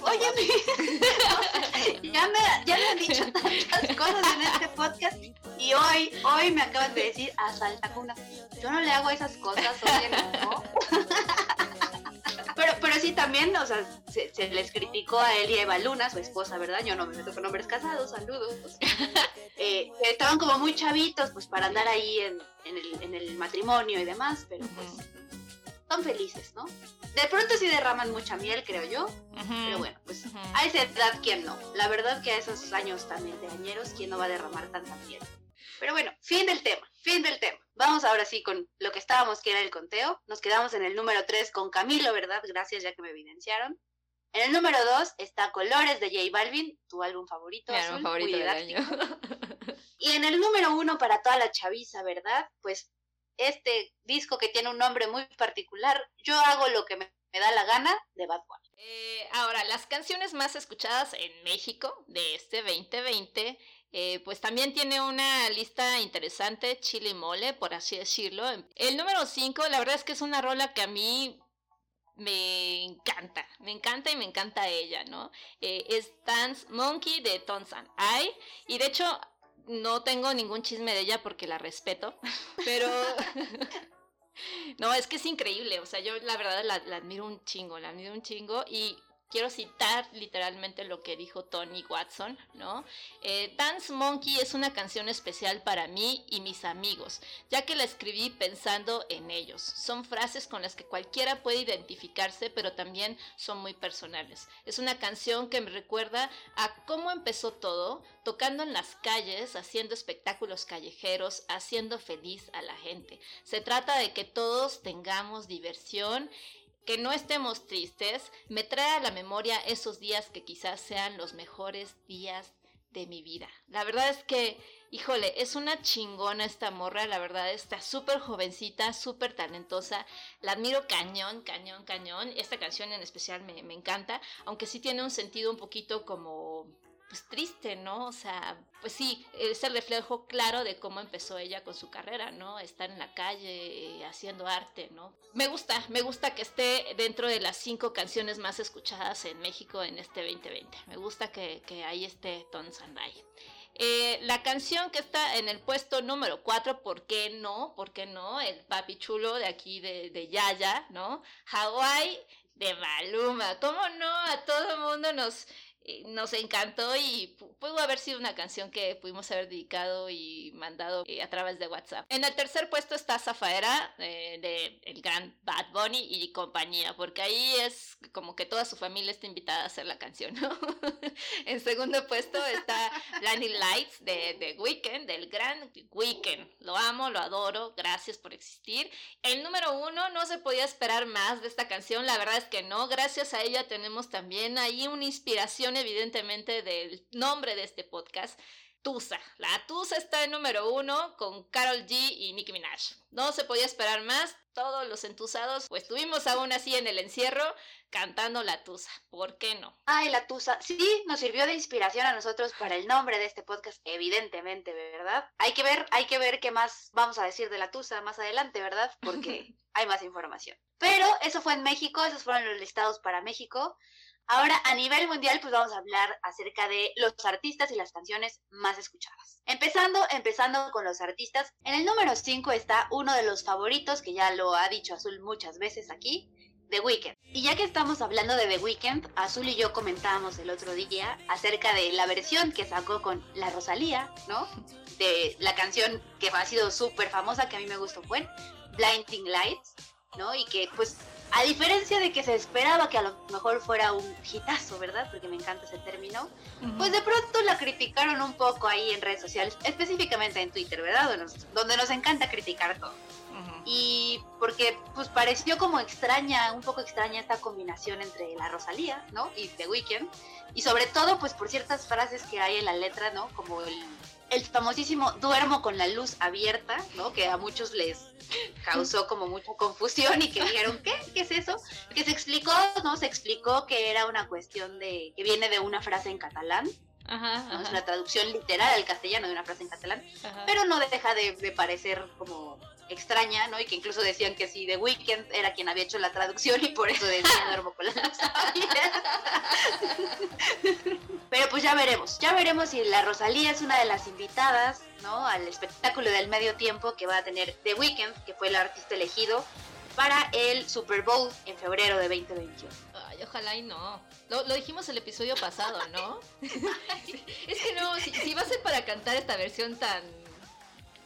Oye, ya, me, ya me han dicho tantas cosas en este podcast y hoy, hoy me acaban de decir a saltacunas. Yo no le hago esas cosas, oye, no. Pero, sí también, o sea, se, les criticó a él y a Eva Luna, su esposa, ¿verdad? Yo no me meto con hombres casados, saludos. Eh, estaban como muy chavitos, pues para andar ahí en, el, matrimonio y demás, pero pues son felices, ¿no? De pronto sí derraman mucha miel, creo yo, pero bueno, pues a esa edad, ¿quién no? La verdad que a esos años también de añeros, ¿quién no va a derramar tanta miel? Pero bueno, fin del tema, fin del tema. Vamos ahora sí con lo que estábamos, que era el conteo. Nos quedamos en el número 3 con Camilo, ¿verdad? Gracias, ya que me evidenciaron. En el número 2 está Colores de J Balvin, tu álbum favorito. Mi álbum favorito del año. y en el número 1 para toda la chaviza, ¿verdad? Pues este disco que tiene un nombre muy particular, Yo hago lo que me, da la gana, de Bad Bunny. Eh, ahora, las canciones más escuchadas en México de este 2020 eh, pues también tiene una lista interesante, chile mole, por así decirlo. El número 5, la verdad es que es una rola que a mí me encanta, me encanta y me encanta ella, ¿no? Eh, es Dance Monkey de Tonsan Ai, y de hecho no tengo ningún chisme de ella porque la respeto, pero... no, es que es increíble, o sea, yo la verdad la, la admiro un chingo, la admiro un chingo y quiero citar literalmente lo que dijo Tony Watson, ¿no? Eh, Dance Monkey es una canción especial para mí y mis amigos, ya que la escribí pensando en ellos. Son frases con las que cualquiera puede identificarse, pero también son muy personales. Es una canción que me recuerda a cómo empezó todo, tocando en las calles, haciendo espectáculos callejeros, haciendo feliz a la gente. Se trata de que todos tengamos diversión que no estemos tristes, me trae a la memoria esos días que quizás sean los mejores días de mi vida. La verdad es que, híjole, es una chingona esta morra, la verdad está súper jovencita, súper talentosa, la admiro cañón, cañón, cañón. Esta canción en especial me, me encanta, aunque sí tiene un sentido un poquito como pues triste, ¿no? O sea, pues sí, es el reflejo claro de cómo empezó ella con su carrera, ¿no? Estar en la calle haciendo arte, ¿no? Me gusta, me gusta que esté dentro de las cinco canciones más escuchadas en México en este 2020. Me gusta que, ahí esté Ton Sandai. Eh, la canción que está en el puesto número 4, ¿por qué no? ¿Por qué no? El papi chulo de aquí de, de Yaya, ¿no? Hawaii de Maluma. ¿Cómo no? A todo el mundo nos, eh, nos encantó y pudo haber sido una canción que pudimos haber dedicado y mandado eh, a través de WhatsApp. En el tercer puesto está Zafaera eh, de el gran Bad Bunny y compañía, porque ahí es como que toda su familia está invitada a hacer la canción, ¿no? en segundo puesto está Blinding Lights de, de Weekend, del gran Weekend. Lo amo, lo adoro, gracias por existir. El número uno, no se podía esperar más de esta canción, la verdad es que no, gracias a ella tenemos también ahí una inspiración evidentemente del nombre de este podcast, Tusa. La Tusa está en número uno con Carol G y Nicki Minaj. No se podía esperar más. Todos los entusados, pues estuvimos aún así en el encierro cantando la Tusa. ¿Por qué no? Ay, la Tusa. Sí, nos sirvió de inspiración a nosotros para el nombre de este podcast, evidentemente, ¿verdad? Hay que ver, hay que ver qué más vamos a decir de la Tusa más adelante, ¿verdad? Porque hay más información. Pero eso fue en México, esos fueron los listados para México. Ahora, a nivel mundial, pues vamos a hablar acerca de los artistas y las canciones más escuchadas. Empezando, empezando con los artistas. En el número 5 está uno de los favoritos, que ya lo ha dicho Azul muchas veces aquí, The Weeknd. Y ya que estamos hablando de The Weeknd, Azul y yo comentábamos el otro día acerca de la versión que sacó con la Rosalía, ¿no? De la canción que ha sido súper famosa, que a mí me gustó, fue Blinding Lights, ¿no? Y que pues a diferencia de que se esperaba que a lo mejor fuera un hitazo, ¿verdad? Porque me encanta ese término, pues de pronto la criticaron un poco ahí en redes sociales, específicamente en Twitter, ¿verdad? Donde nos, donde nos encanta criticar todo. Y porque pues pareció como extraña, un poco extraña esta combinación entre la Rosalía, ¿no? Y The Weeknd. Y sobre todo pues por ciertas frases que hay en la letra, ¿no? Como el, el famosísimo duermo con la luz abierta, ¿no? Que a muchos les causó como mucha confusión y que dijeron, ¿qué? ¿Qué es eso? Que se explicó, ¿no? Se explicó que era una cuestión de, que viene de una frase en catalán, Ajá, es una traducción literal al castellano de una frase en catalán, pero no deja de, de, parecer como extraña, ¿no? Y que incluso decían que si The Weeknd era quien había hecho la traducción y por eso decía duermo con la Pero pues ya veremos, ya veremos si la Rosalía es una de las invitadas, ¿no? Al espectáculo del medio tiempo que va a tener The Weeknd, que fue el artista elegido para el Super Bowl en febrero de 2021. Ay, ojalá y no. Lo, lo dijimos el episodio pasado, ¿no? es que no, si, si va a ser para cantar esta versión tan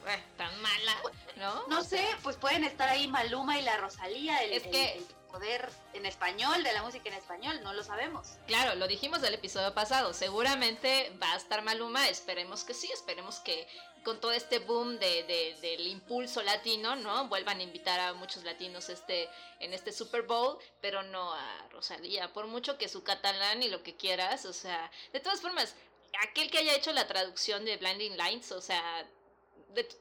eh, tan mala, ¿no? No sé, pues pueden estar ahí Maluma y la Rosalía, el, es que, el, el, poder en español, de la música en español, no lo sabemos. Claro, lo dijimos del episodio pasado, seguramente va a estar Maluma, esperemos que sí, esperemos que con todo este boom de, de, del impulso latino, ¿no? Vuelvan a invitar a muchos latinos este, en este Super Bowl, pero no a Rosalía, por mucho que su catalán y lo que quieras, o sea, de todas formas, aquel que haya hecho la traducción de Blinding Lights, o sea,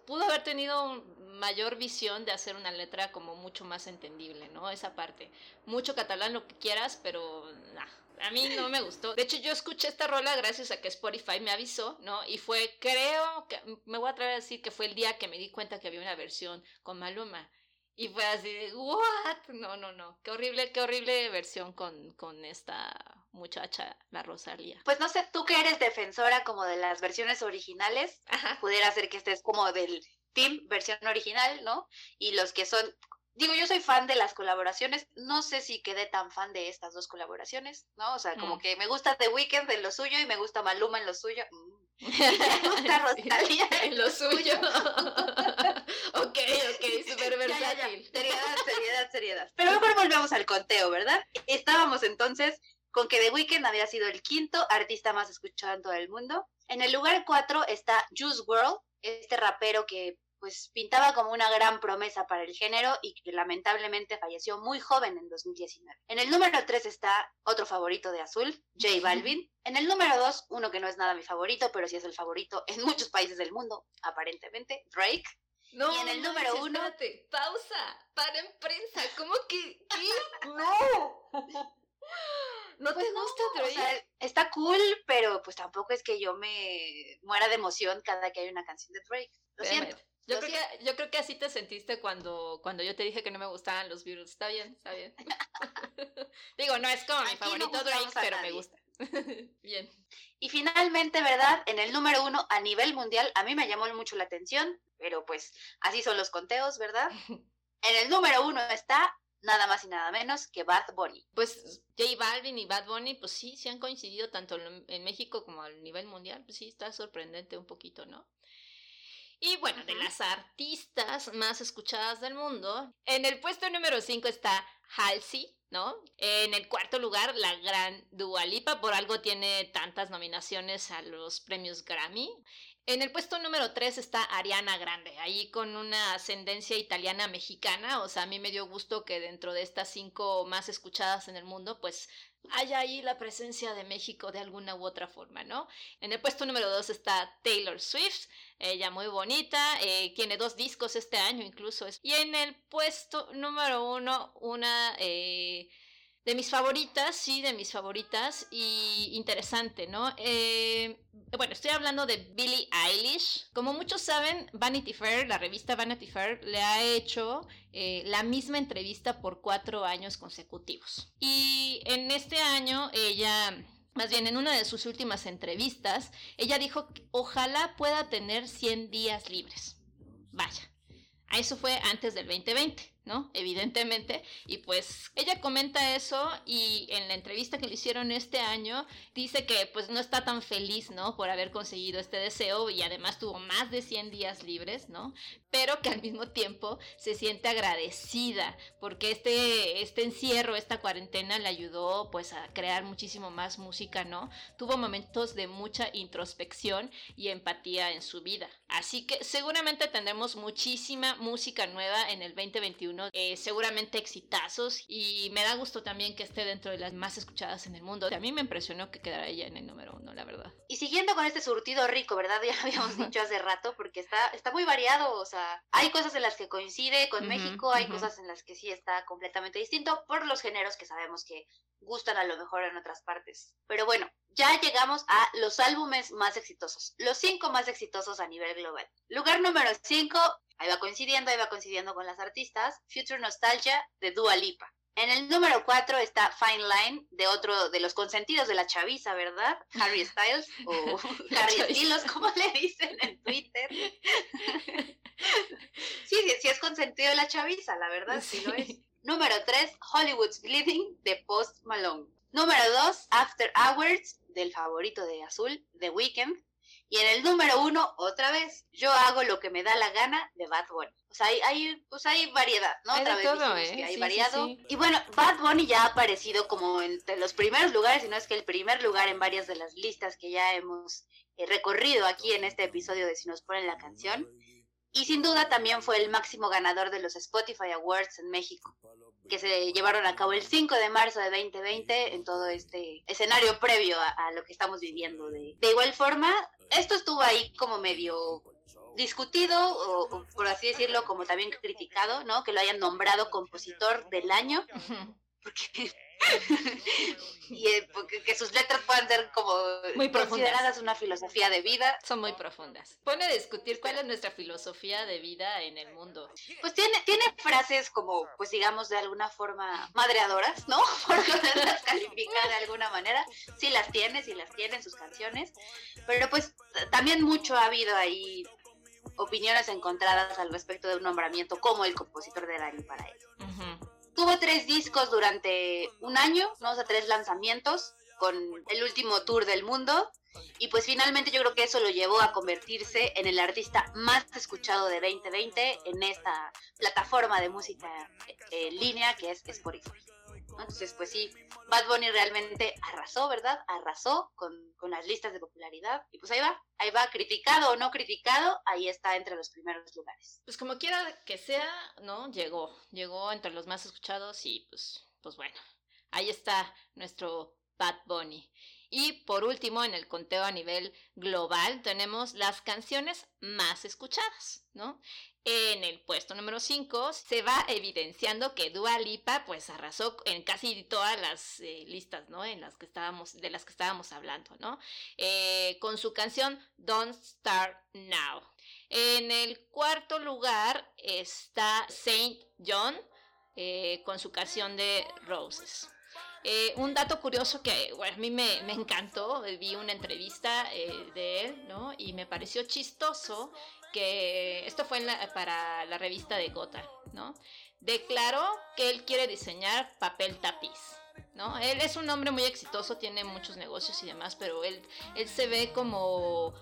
pudo haber tenido mayor visión de hacer una letra como mucho más entendible, ¿no? Esa parte. Mucho catalán, lo que quieras, pero nah, a mí no me gustó. De hecho, yo escuché esta rola gracias a que Spotify me avisó, ¿no? Y fue, creo que, me voy a atrever a decir que fue el día que me di cuenta que había una versión con Maluma. Y fue así de, ¿what? No, no, no. Qué horrible, qué horrible versión con, con esta muchacha, la Rosalía. Pues no sé, tú que eres defensora como de las versiones originales, Ajá. pudiera ser que estés como del team versión original, ¿no? Y los que son, digo, yo soy fan de las colaboraciones, no sé si quedé tan fan de estas dos colaboraciones, ¿no? O sea, como Mm. que me gusta The Weeknd en lo suyo y me gusta Maluma en lo suyo. Mm. me gusta Rosalía en lo suyo. ok, ok, súper Ya, ya, ya. versátil. Seriedad, seriedad, seriedad. Pero mejor volvemos al conteo, ¿verdad? Estábamos entonces con que The Weeknd había sido el quinto artista más escuchado en todo el mundo. En el lugar cuatro está Juice WRLD, este rapero que pues pintaba como una gran promesa para el género y que lamentablemente falleció muy joven en 2019. En el número 3 está otro favorito de Azul, J Balvin. En el número 2, uno que no es nada mi favorito, pero sí es el favorito en muchos países del mundo, aparentemente, Drake. No, Y en el no, número uno- Espérate, pausa, para en prensa. ¿Cómo que? ¿Qué? ¡No! ¿No Pues te no, gusta o Drake? sea, está cool, pero pues tampoco es que yo me muera de emoción cada que hay una canción de Drake. Lo siento. Yo creo, que, yo creo que así te sentiste cuando, cuando yo te dije que no me gustaban los Beatles. Está bien, está bien. Digo, no es como mi Aquí favorito Drake, pero me gusta. bien. Y finalmente, ¿verdad? En el número uno a nivel mundial, a mí me llamó mucho la atención, pero pues así son los conteos, ¿verdad? En el número uno está nada más y nada menos que Bad Bunny. Pues J Balvin y Bad Bunny, pues sí, sí han coincidido tanto en México como a nivel mundial. Pues sí, está sorprendente un poquito, ¿no? Y bueno, de las artistas más escuchadas del mundo, en el puesto número 5 está Halsey, ¿no? En el cuarto lugar, la gran Dua Lipa, por algo tiene tantas nominaciones a los premios Grammy. En el puesto número 3 está Ariana Grande, ahí con una ascendencia italiana mexicana, o sea, a mí me dio gusto que dentro de estas cinco más escuchadas en el mundo, pues haya ahí la presencia de México de alguna u otra forma, ¿no? En el puesto número 2 está Taylor Swift, ella muy bonita, eh, tiene dos discos este año incluso. Y en el puesto número uno, una eh, de mis favoritas, sí, de mis favoritas, y interesante, ¿no? Eh, bueno, estoy hablando de Billie Eilish. Como muchos saben, Vanity Fair, la revista Vanity Fair, le ha hecho eh, la misma entrevista por cuatro años consecutivos. Y en este año ella más bien en una de sus últimas entrevistas, ella dijo ojalá pueda tener 100 días libres. Vaya, eso fue antes del 2020. ¿No? Evidentemente. Y pues ella comenta eso y en la entrevista que le hicieron este año dice que pues no está tan feliz, ¿no? Por haber conseguido este deseo y además tuvo más de 100 días libres, ¿no? Pero que al mismo tiempo se siente agradecida porque este, este encierro, esta cuarentena le ayudó pues a crear muchísimo más música, ¿no? Tuvo momentos de mucha introspección y empatía en su vida. Así que seguramente tendremos muchísima música nueva en el 2021, eh, seguramente exitazos y me da gusto también que esté dentro de las más escuchadas en el mundo. A mí me impresionó que quedara ella en el número uno, la verdad. Y siguiendo con este surtido rico, ¿verdad? Ya lo habíamos dicho hace rato, porque está, está muy variado, o sea, hay cosas en las que coincide con México, hay cosas en las que sí está completamente distinto por los géneros que sabemos que gustan a lo mejor en otras partes. Pero bueno, ya llegamos a los álbumes más exitosos, los cinco más exitosos a nivel global. Lugar número cinco, ahí va coincidiendo, ahí va coincidiendo con las artistas, Future Nostalgia de Dua Lipa. En el número cuatro está Fine Line, de otro de los consentidos de la chaviza, ¿verdad? Harry Styles, o Harry Styles, como le dicen en Twitter. sí, sí, es consentido de la chaviza, la verdad, sí, lo es. Número 3, Hollywood's Bleeding de Post Malone. Número 2, After Hours del favorito de Azul, The Weeknd. Y en el número 1, otra vez, Yo hago lo que me da la gana de Bad Bunny. O sea, hay, hay pues hay variedad, ¿no? Hay otra de vez todo, ¿eh? que hay Sí, variado. sí, sí. Y bueno, Bad Bunny ya ha aparecido como entre los primeros lugares, y no es que el primer lugar en varias de las listas que ya hemos eh, recorrido aquí en este episodio de Si nos ponen la canción. Y sin duda también fue el máximo ganador de los Spotify Awards en México, que se llevaron a cabo el 5 de marzo de 2020 en todo este escenario previo a, a lo que estamos viviendo. De, de igual forma, esto estuvo ahí como medio discutido, o, por así decirlo, como también criticado, ¿no? Que lo hayan nombrado compositor del año, porque... y eh, porque que sus letras puedan ser como Muy profundas. consideradas una filosofía de vida Son muy profundas. Pone a discutir cuál es nuestra filosofía de vida en el mundo. Pues tiene, tiene frases como, pues digamos, de alguna forma madreadoras, ¿no? Por las calificar de alguna manera. Sí las tiene, sí las tiene en sus canciones. Pero pues también mucho ha habido ahí opiniones encontradas al respecto de un nombramiento como el compositor del año para él. Ujú. Tuvo tres discos durante un año, ¿no? O sea, tres lanzamientos con el último tour del mundo. Y pues finalmente yo creo que eso lo llevó a convertirse en el artista más escuchado de 2020 en esta plataforma de música en línea que es Spotify. Entonces, pues sí, Bad Bunny realmente arrasó, ¿verdad? Arrasó con, con las listas de popularidad. Y pues ahí va, ahí va, criticado o no criticado, ahí está entre los primeros lugares. Pues como quiera que sea, ¿no? Llegó. Llegó entre los más escuchados y pues, pues bueno. Ahí está nuestro Bad Bunny. Y por último, en el conteo a nivel global, tenemos las canciones más escuchadas, ¿no? En el puesto número 5 se va evidenciando que Dua Lipa pues arrasó en casi todas las eh, listas, ¿no? En las que estábamos, de las que estábamos hablando, ¿no? Eh, con su canción Don't Start Now. En el cuarto lugar está Saint John eh, con su canción de Roses. Eh, un dato curioso que bueno, a mí me, me encantó, vi una entrevista eh, de él, ¿no? Y me pareció chistoso que esto fue para la revista de Gotha, ¿no? Declaró que él quiere diseñar papel tapiz, ¿no? Él es un hombre muy exitoso, tiene muchos negocios y demás, pero él, él se ve como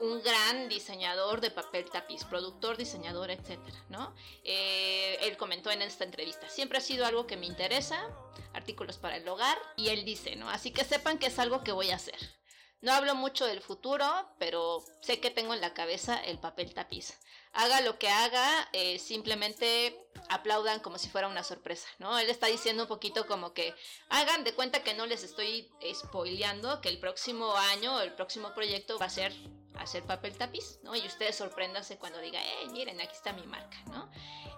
un gran diseñador de papel tapiz, productor, diseñador, etcétera, ¿no? Eh, él comentó en esta entrevista, siempre ha sido algo que me interesa, artículos para el hogar, y él dice, ¿no? Así que sepan que es algo que voy a hacer. No hablo mucho del futuro, pero sé que tengo en la cabeza el papel tapiz. Haga lo que haga, eh, simplemente aplaudan como si fuera una sorpresa, ¿no? Él está diciendo un poquito como que hagan de cuenta que no les estoy spoileando, que el próximo año, el próximo proyecto va a ser hacer papel tapiz, ¿no? Y ustedes sorpréndanse cuando diga, hey, miren, aquí está mi marca, ¿no?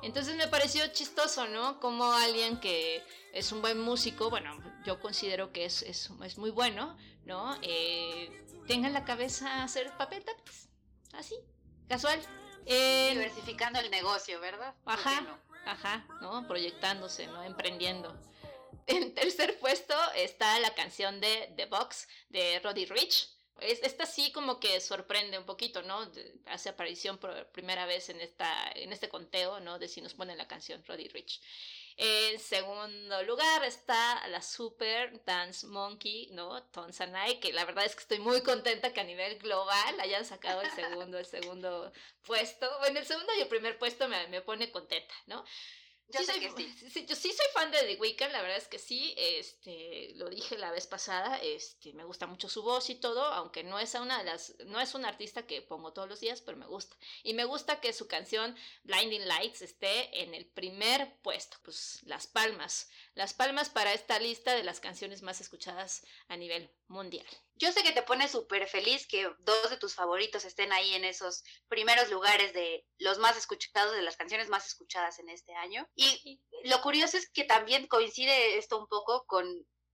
Entonces me pareció chistoso, ¿no? Como alguien que es un buen músico, bueno, yo considero que es, es, es muy bueno, ¿no? Eh, tenga en la cabeza hacer papel tapiz, así, casual. En- Diversificando el negocio, ¿verdad? ¿Por qué Ajá, no? ajá, ¿no? Proyectándose, ¿no? Emprendiendo. En tercer puesto está la canción de The Box de Roddy Rich esta sí como que sorprende un poquito, ¿no? hace aparición por primera vez en, esta, en este conteo, ¿no? De si nos ponen la canción Roddy Rich. En segundo lugar está la Super Dance Monkey, ¿no? Tonsanai, que la verdad es que estoy muy contenta que a nivel global hayan sacado el segundo, el segundo puesto. Bueno, el segundo y el primer puesto me, me pone contenta, ¿no? Yo sí, soy, sí. yo sí soy fan de The Weeknd, la verdad es que sí, este, lo dije la vez pasada, este, me gusta mucho su voz y todo, aunque no es una de las, no es un artista que pongo todos los días, pero me gusta. Y me gusta que su canción Blinding Lights esté en el primer puesto, pues las palmas, las palmas para esta lista de las canciones más escuchadas a nivel mundial. Yo sé que te pone súper feliz que dos de tus favoritos estén ahí en esos primeros lugares de los más escuchados, de las canciones más escuchadas en este año. Y lo curioso es que también coincide esto un poco con,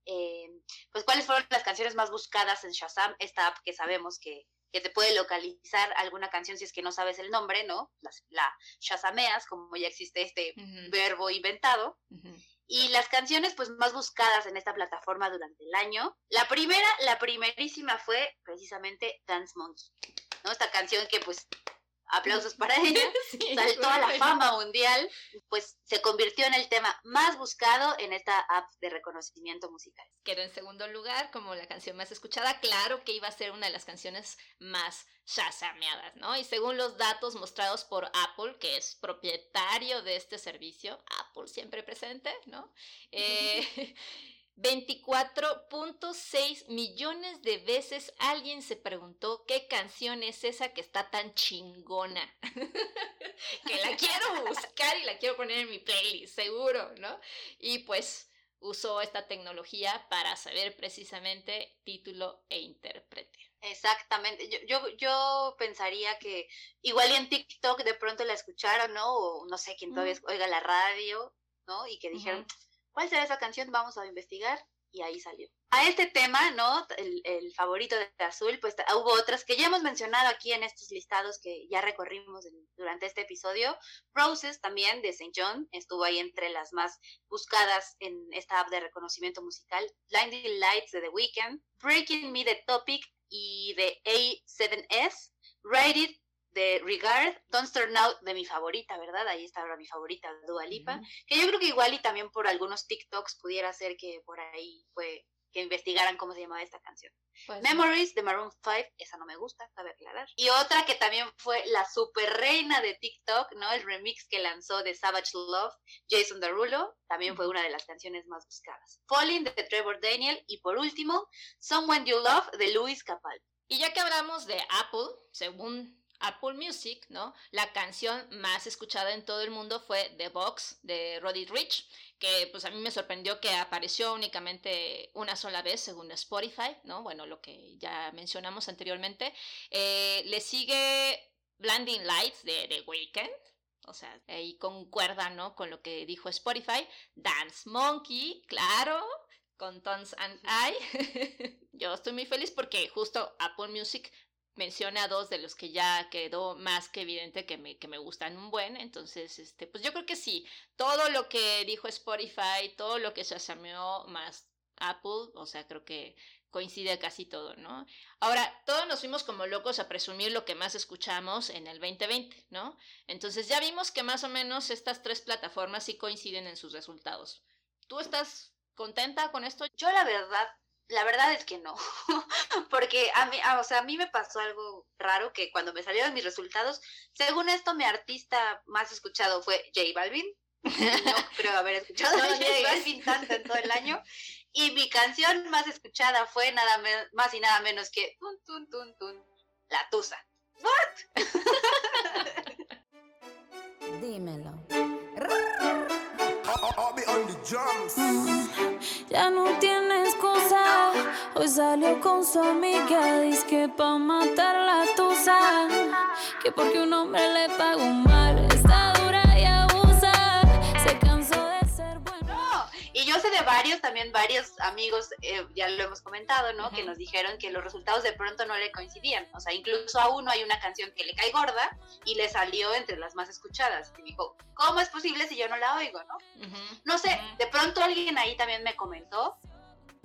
eh, pues, cuáles fueron las canciones más buscadas en Shazam, esta app que sabemos que, que te puede localizar alguna canción si es que no sabes el nombre, ¿no? La, la Shazameas, como ya existe este verbo inventado y las canciones pues más buscadas en esta plataforma durante el año. La primera, la primerísima fue precisamente Dance Monkey, ¿no? Esta canción que pues aplausos para ella, saltó a la fama mundial, pues se convirtió en el tema más buscado en esta app de reconocimiento musical. Quedó en segundo lugar como la canción más escuchada, claro que iba a ser una de las canciones más shazameadas, ¿no? Y según los datos mostrados por Apple, que es propietario de este servicio, Apple siempre presente, ¿no? Eh, 24.6 millones de veces alguien se preguntó qué canción es esa que está tan chingona. que la quiero buscar y la quiero poner en mi playlist, seguro, ¿no? Y pues usó esta tecnología para saber precisamente título e intérprete. Exactamente. Yo, yo, yo pensaría que igual y en TikTok de pronto la escucharon, ¿no? O no sé quién todavía oiga la radio, ¿no? Y que dijeron, ¿cuál será esa canción? Vamos a investigar y ahí salió. A este tema, ¿no? El, favorito de Azul, pues hubo otras que ya hemos mencionado aquí en estos listados que ya recorrimos durante este episodio. Roses también de St. John estuvo ahí entre las más buscadas en esta app de reconocimiento musical. Blinding Lights de The Weeknd, Breaking Me the Topic y de A7S, Write It de Regard, Don't Start Now de mi favorita, ¿verdad? Ahí está ahora mi favorita, Dua Lipa, que yo creo que igual y también por algunos TikToks pudiera ser que por ahí fue que investigaran cómo se llamaba esta canción. Pues Memories de Maroon 5, esa no me gusta, cabe aclarar. Y otra que también fue la super reina de TikTok, ¿no? El remix que lanzó de Savage Love, Jason Derulo, también fue una de las canciones más buscadas. Falling de Trevor Daniel y por último, Someone You Love de Luis Capaldi. Y ya que hablamos de Apple, según Apple Music, ¿no? La canción más escuchada en todo el mundo fue The Box de Roddy Rich, que pues a mí me sorprendió que apareció únicamente una sola vez según Spotify, ¿no? Bueno, lo que ya mencionamos anteriormente. Eh, le sigue Blinding Lights de The Weeknd, o sea, ahí concuerda, ¿no? Con lo que dijo Spotify. Dance Monkey, claro, con Tons and I. Yo estoy muy feliz porque justo Apple Music menciona dos de los que ya quedó más que evidente que me, que me gustan un buen. Entonces, este, pues yo creo que sí. Todo lo que dijo Spotify, todo lo que se asameó más Apple, o sea, creo que coincide casi todo, ¿no? Ahora, todos nos fuimos como locos a presumir lo que más escuchamos en el 2020, ¿no? Entonces ya vimos que más o menos estas tres plataformas sí coinciden en sus resultados. ¿Tú estás contenta con esto? Yo la verdad la verdad es que no, porque a mí, o sea, a mí me pasó algo raro que cuando me salieron mis resultados, según esto mi artista más escuchado fue J Balvin, no creo haber escuchado a J Balvin tanto en todo el año, y mi canción más escuchada fue nada más y nada menos que tun, tun, tun, tun, La Tusa. ¿What? Dímelo. Ya no tienes cosa. Hoy salió con su amiga. Dice que pa' matar la tusa. Que porque un hombre le pagó mal. Está De varios, también varios amigos, eh, ya lo hemos comentado, ¿no? Que nos dijeron que los resultados de pronto no le coincidían. O sea, incluso a uno hay una canción que le cae gorda y le salió entre las más escuchadas. Y dijo, ¿cómo es posible si yo no la oigo, no? No sé, de pronto alguien ahí también me comentó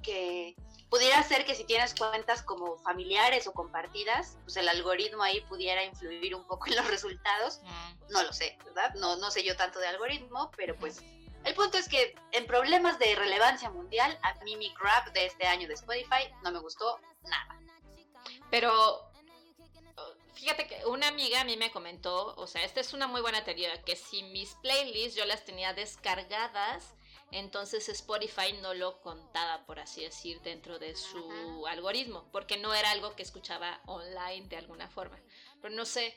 que pudiera ser que si tienes cuentas como familiares o compartidas, pues el algoritmo ahí pudiera influir un poco en los resultados. No lo sé, ¿verdad? No, no sé yo tanto de algoritmo, pero pues el punto es que en problemas de relevancia mundial, a mí mi grab de este año de Spotify no me gustó nada. Pero fíjate que una amiga a mí me comentó, o sea, esta es una muy buena teoría, que si mis playlists yo las tenía descargadas entonces Spotify no lo contaba, por así decir, dentro de su algoritmo, porque no era algo que escuchaba online de alguna forma. Pero no sé.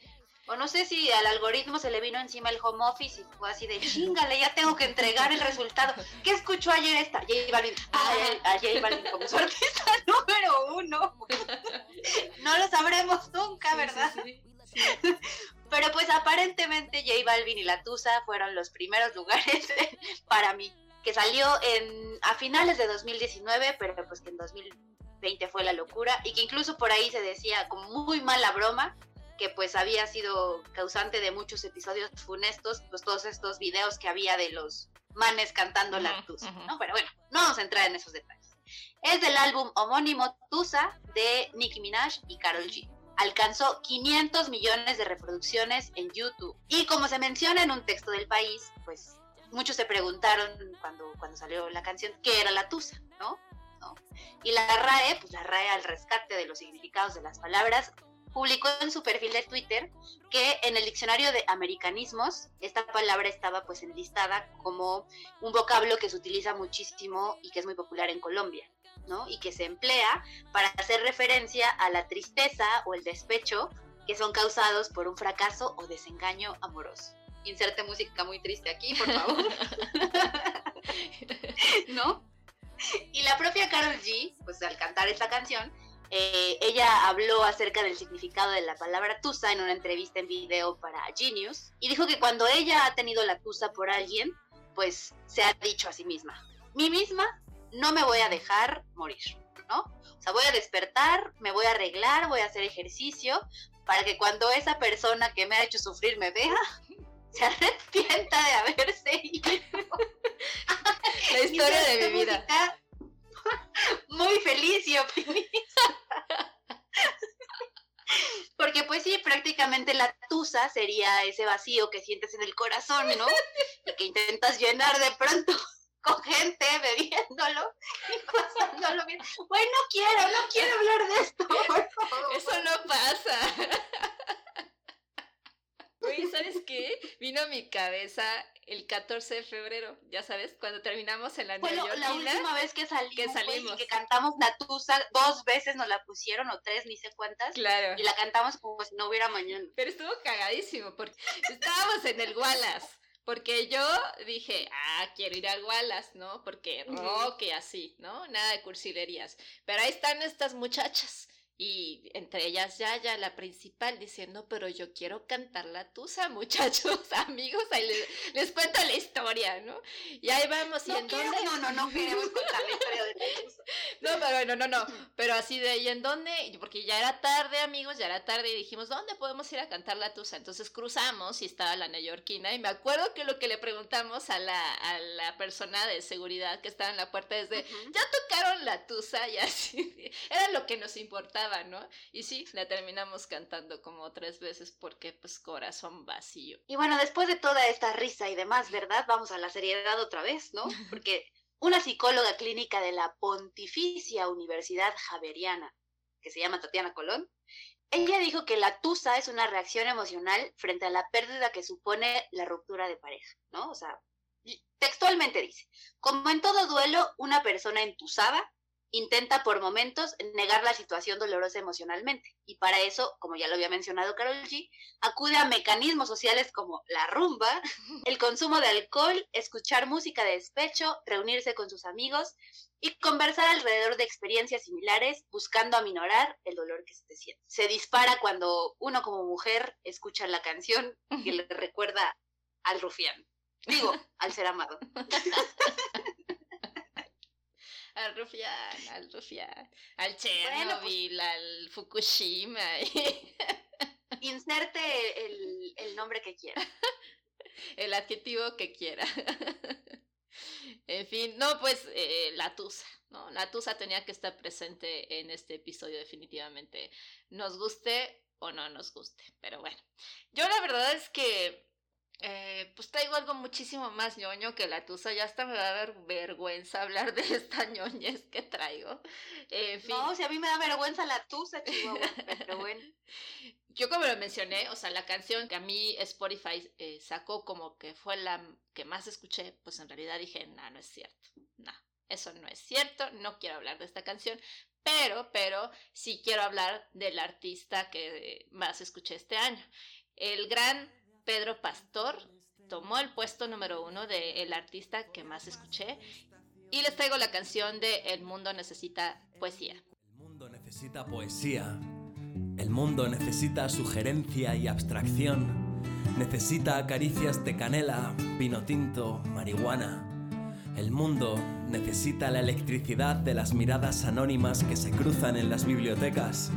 O no sé si al algoritmo se le vino encima el home office y fue así de chingale, ya tengo que entregar el resultado. ¿Qué escuchó ayer esta? J Balvin. A J Balvin como su artista número uno. no lo sabremos nunca, ¿verdad? Pero pues aparentemente J Balvin y la Tusa fueron los primeros lugares para mí que salió en, a finales de 2019, pero pues que en 2020 fue la locura y que incluso por ahí se decía como muy mala broma que pues había sido causante de muchos episodios funestos, pues todos estos videos que había de los manes cantando la Tusa, ¿no? Pero bueno, no vamos a entrar en esos detalles. Es del álbum homónimo Tusa de Nicki Minaj y Carol G. Alcanzó 500 millones de reproducciones en YouTube. Y como se menciona en un texto del país, pues muchos se preguntaron cuando, cuando salió la canción qué era la tusa, ¿no? Y la RAE, pues la RAE al rescate de los significados de las palabras, publicó en su perfil de Twitter que en el diccionario de americanismos esta palabra estaba pues enlistada como un vocablo que se utiliza muchísimo y que es muy popular en Colombia, ¿no? Y que se emplea para hacer referencia a la tristeza o el despecho que son causados por un fracaso o desengaño amoroso inserte música muy triste aquí, por favor. ¿No? Y la propia Carol G, pues al cantar esta canción, eh, ella habló acerca del significado de la palabra tusa en una entrevista en video para Genius y dijo que cuando ella ha tenido la tusa por alguien, pues se ha dicho a sí misma, mí misma no me voy a dejar morir, ¿no? O sea, voy a despertar, me voy a arreglar, voy a hacer ejercicio para que cuando esa persona que me ha hecho sufrir me vea, se arrepienta de haberse ido. La historia de mi vida. Muy feliz y optimista. Porque pues sí, prácticamente la tusa sería ese vacío que sientes en el corazón, ¿no? Y que intentas llenar de pronto con gente bebiéndolo y pasándolo bien. Bueno, no quiero, no quiero hablar de esto. Eso no pasa. Oye, ¿sabes qué? Vino a mi cabeza el 14 de febrero, ya sabes, cuando terminamos en la bueno, la última vez que salimos, que salimos. y que cantamos Natusa, dos veces nos la pusieron, o tres, ni sé cuántas. Claro. Y la cantamos como si no hubiera mañana. Pero estuvo cagadísimo, porque estábamos en el Wallace. Porque yo dije, ah, quiero ir al Wallace, ¿no? Porque rock y así, ¿no? Nada de cursilerías. Pero ahí están estas muchachas y entre ellas Yaya, la principal, diciendo, pero yo quiero cantar la tusa, muchachos, amigos, ahí les, cuento la historia, ¿no? Y ahí vamos, ¿y en dónde? No, no, no queremos contar la historia de la tusa. No, pero no, no, no, pero así de, ¿y en dónde? Porque ya era tarde, amigos, ya era tarde, y dijimos, ¿dónde podemos ir a cantar la tusa? Entonces cruzamos y estaba la neoyorquina, y me acuerdo que lo que le preguntamos a la, a la persona de seguridad que estaba en la puerta es de, ¿ya tocaron la tusa? Y así, era lo que nos importaba ¿no? Y sí, la terminamos cantando como tres veces porque pues corazón vacío. Y bueno, después de toda esta risa y demás, ¿verdad? Vamos a la seriedad otra vez, ¿no? Porque una psicóloga clínica de la Pontificia Universidad Javeriana, que se llama Tatiana Colón, ella dijo que la tusa es una reacción emocional frente a la pérdida que supone la ruptura de pareja, ¿no? O sea, textualmente dice, como en todo duelo, una persona entusada intenta por momentos negar la situación dolorosa emocionalmente. Y para eso, como ya lo había mencionado Carol G, acude a mecanismos sociales como la rumba, el consumo de alcohol, escuchar música de despecho, reunirse con sus amigos y conversar alrededor de experiencias similares buscando aminorar el dolor que se te siente. Se dispara cuando uno como mujer escucha la canción que le recuerda al rufián. Digo, al ser amado. al rufián, al rufián, al Chernobyl, pues al Fukushima. Inserte el, el, nombre que quiera. el adjetivo que quiera. En fin, no, pues eh, la Tusa, ¿no? La Tusa tenía que estar presente en este episodio definitivamente. Nos guste o no nos guste, pero bueno. Yo la verdad es que eh, pues traigo algo muchísimo más ñoño que la tusa. Ya hasta me va a dar vergüenza hablar de esta ñoñez que traigo. No, si a mí me da vergüenza la tusa, Chihuahua. pero bueno. Yo como lo mencioné, o sea, la canción que a mí Spotify eh, sacó como que fue la que más escuché, pues en realidad dije, no, no es cierto. No, eso no es cierto. No quiero hablar de esta canción. Pero, pero sí quiero hablar del artista que más escuché este año. El gran Pedro Pastor tomó el puesto número uno de el artista que más escuché y les traigo la canción de El mundo necesita poesía. El mundo necesita poesía. El mundo necesita sugerencia y abstracción. Necesita caricias de canela, vino tinto, marihuana. El mundo necesita la electricidad de las miradas anónimas que se cruzan en las bibliotecas.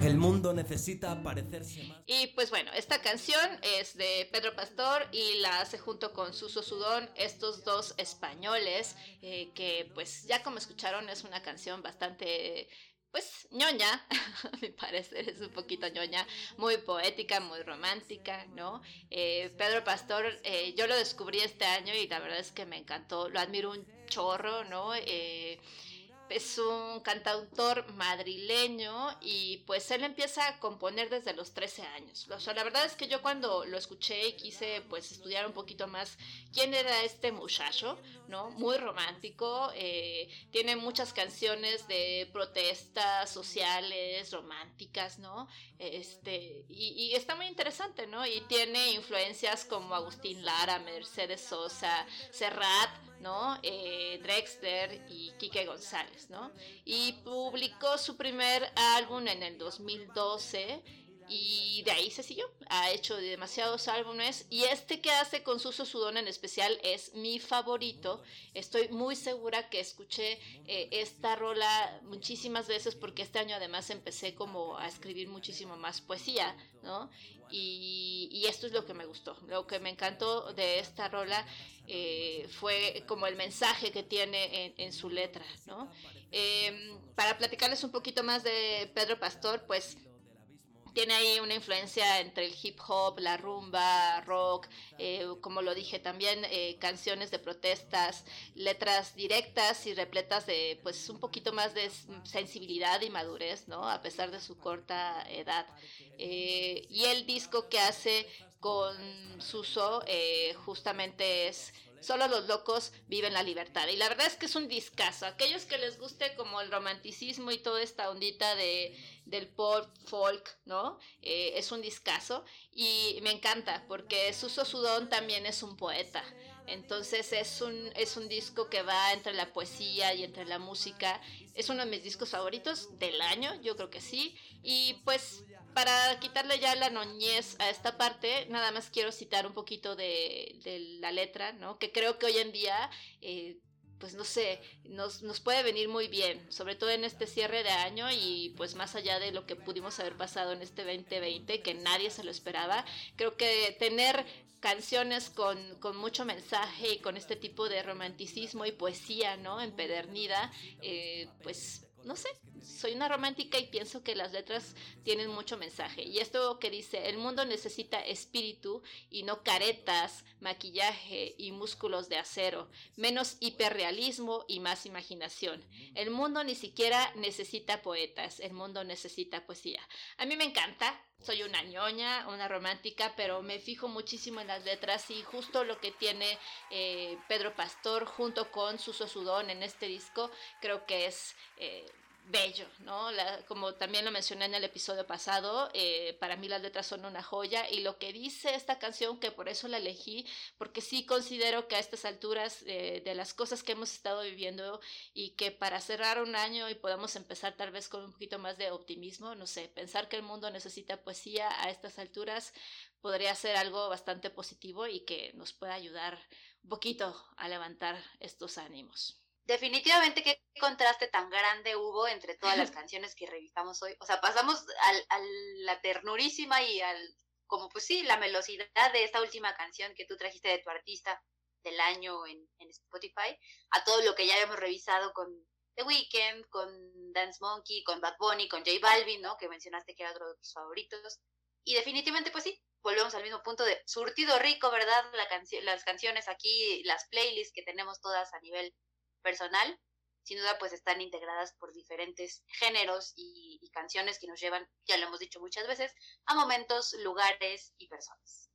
El mundo necesita parecerse más. Y pues bueno, esta canción es de Pedro Pastor y la hace junto con Suso Sudón, estos dos españoles, eh, que pues ya como escucharon es una canción bastante pues ñoña, a mi parecer es un poquito ñoña, muy poética, muy romántica, ¿no? Eh, Pedro Pastor, eh, yo lo descubrí este año y la verdad es que me encantó, lo admiro un chorro, ¿no? Es un cantautor madrileño y pues él empieza a componer desde los 13 años. O sea, la verdad es que yo cuando lo escuché y quise pues estudiar un poquito más quién era este muchacho, ¿no? Muy romántico, eh, tiene muchas canciones de protestas sociales, románticas, ¿no? Este, y, y está muy interesante, ¿no? Y tiene influencias como Agustín Lara, Mercedes Sosa, Serrat, Eh, Drexler y Quique González, ¿no? Y publicó su primer álbum en el 2012 y de ahí se siguió. Ha hecho demasiados álbumes y este que hace con Suso Sudón en especial es mi favorito. Estoy muy segura que escuché eh, esta rola muchísimas veces porque este año además empecé como a escribir muchísimo más poesía, ¿no? Y, esto es lo que me gustó. Lo que me encantó de esta rola eh, fue como el mensaje que tiene en, su letra, ¿no? Em, para platicarles un poquito más de Pedro Pastor, pues tiene ahí una influencia entre el hip hop, la rumba, rock, eh, como lo dije también, eh, canciones de protestas, letras directas y repletas de pues un poquito más de sensibilidad y madurez, ¿no? A pesar de su corta edad. Eh, y el disco que hace con Suso justamente es Solo los locos viven la libertad. Y la verdad es que es un discazo. Aquellos que les guste como el romanticismo y toda esta ondita de, del pop folk, ¿no? Eh, es un discazo. Y me encanta porque Suso Sudón también es un poeta. Entonces es un, es un disco que va entre la poesía y entre la música. Es uno de mis discos favoritos del año, yo creo que sí. Y pues para quitarle ya la noñez a esta parte, nada más quiero citar un poquito de, la letra, ¿no? Que creo que hoy en día, eh, pues no sé, nos, nos, puede venir muy bien, sobre todo en este cierre de año y pues más allá de lo que pudimos haber pasado en este 2020, que nadie se lo esperaba, creo que tener canciones con, con mucho mensaje y con este tipo de romanticismo y poesía, ¿no? Empedernida, eh, pues no sé, soy una romántica y pienso que las letras tienen mucho mensaje. Y esto que dice, el mundo necesita espíritu y no caretas, maquillaje y músculos de acero, menos hiperrealismo y más imaginación. El mundo ni siquiera necesita poetas, el mundo necesita poesía. A mí me encanta, soy una ñoña, una romántica, pero me fijo muchísimo en las letras y justo lo que tiene eh, Pedro Pastor junto con Suso Sudón en este disco, creo que es... Eh, bello, ¿no? como también lo mencioné en el episodio pasado, eh, para mí las letras son una joya y lo que dice esta canción, que por eso la elegí, porque sí considero que a estas alturas eh, de las cosas que hemos estado viviendo y que para cerrar un año y podamos empezar tal vez con un poquito más de optimismo, no sé, pensar que el mundo necesita poesía a estas alturas podría ser algo bastante positivo y que nos pueda ayudar un poquito a levantar estos ánimos definitivamente qué contraste tan grande hubo entre todas las canciones que revisamos hoy. O sea, pasamos a la ternurísima y al, como pues sí, la melosidad de esta última canción que tú trajiste de tu artista, del año en, en Spotify, a todo lo que ya habíamos revisado con The Weeknd, con Dance Monkey, con Bad Bunny, con J Balvin, ¿no? Que mencionaste que era otro de tus favoritos. Y definitivamente, pues sí, volvemos al mismo punto de surtido rico, ¿verdad? La las canciones aquí, las playlists que tenemos todas a nivel personal, sin duda pues están integradas por diferentes géneros y, canciones que nos llevan, ya lo hemos dicho muchas veces, a momentos, lugares y personas.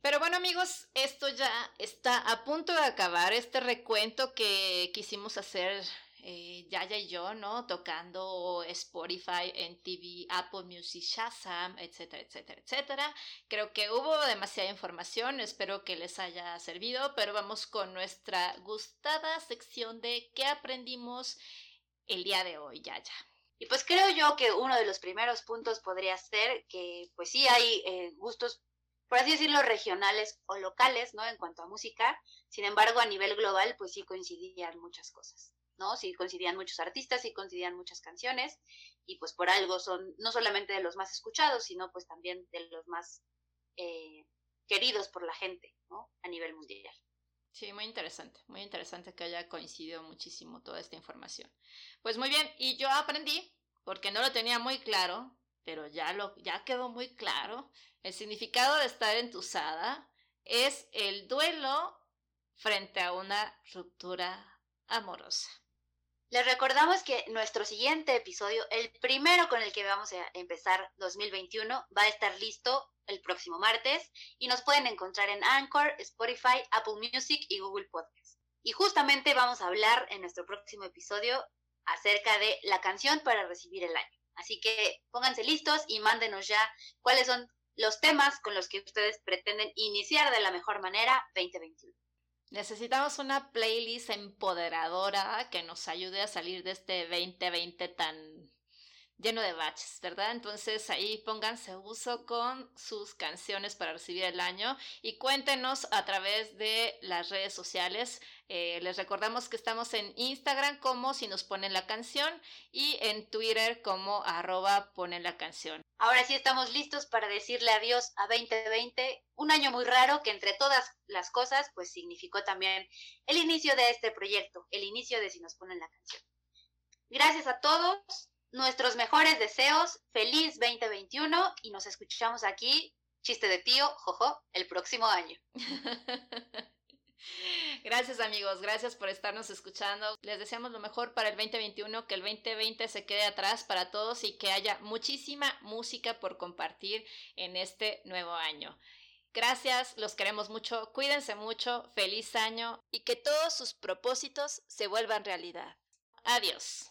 Pero bueno amigos, esto ya está a punto de acabar, este recuento que quisimos hacer eh, Yaya y yo, ¿no? Tocando Spotify, TV, Apple Music, Shazam, etcétera, etcétera, etcétera. Creo que hubo demasiada información, espero que les haya servido, pero vamos con nuestra gustada sección de qué aprendimos el día de hoy, Yaya. Y pues creo yo que uno de los primeros puntos podría ser que pues sí hay eh, gustos, por así decirlo, regionales o locales, ¿no? En cuanto a música. Sin embargo, a nivel global, pues sí coincidían muchas cosas, ¿no? Sí coincidían muchos artistas, sí coincidían muchas canciones. Y pues por algo son no solamente de los más escuchados, sino pues también de los más eh, queridos por la gente, ¿no? A nivel mundial. Sí, muy interesante, muy interesante que haya coincidido muchísimo toda esta información. Pues muy bien, y yo aprendí, porque no lo tenía muy claro, pero ya, lo, ya quedó muy claro, el significado de estar entusada es el duelo frente a una ruptura amorosa. Les recordamos que nuestro siguiente episodio, el primero con el que vamos a empezar 2021, va a estar listo el próximo martes y nos pueden encontrar en Anchor, Spotify, Apple Music y Google Podcast. Y justamente vamos a hablar en nuestro próximo episodio acerca de la canción para recibir el año. Así que pónganse listos y mándenos ya cuáles son los temas con los que ustedes pretenden iniciar de la mejor manera 2021. Necesitamos una playlist empoderadora que nos ayude a salir de este 2020 tan lleno de baches, ¿verdad? Entonces ahí pónganse uso con sus canciones para recibir el año y cuéntenos a través de las redes sociales. Eh, les recordamos que estamos en Instagram como si nos ponen la canción y en Twitter como arroba ponen la canción. Ahora sí estamos listos para decirle adiós a 2020, un año muy raro que entre todas las cosas pues significó también el inicio de este proyecto, el inicio de si nos ponen la canción. Gracias a todos, nuestros mejores deseos, feliz 2021 y nos escuchamos aquí, chiste de tío, jojo, el próximo año. Gracias amigos, gracias por estarnos escuchando. Les deseamos lo mejor para el 2021, que el 2020 se quede atrás para todos y que haya muchísima música por compartir en este nuevo año. Gracias, los queremos mucho, cuídense mucho, feliz año y que todos sus propósitos se vuelvan realidad. Adiós.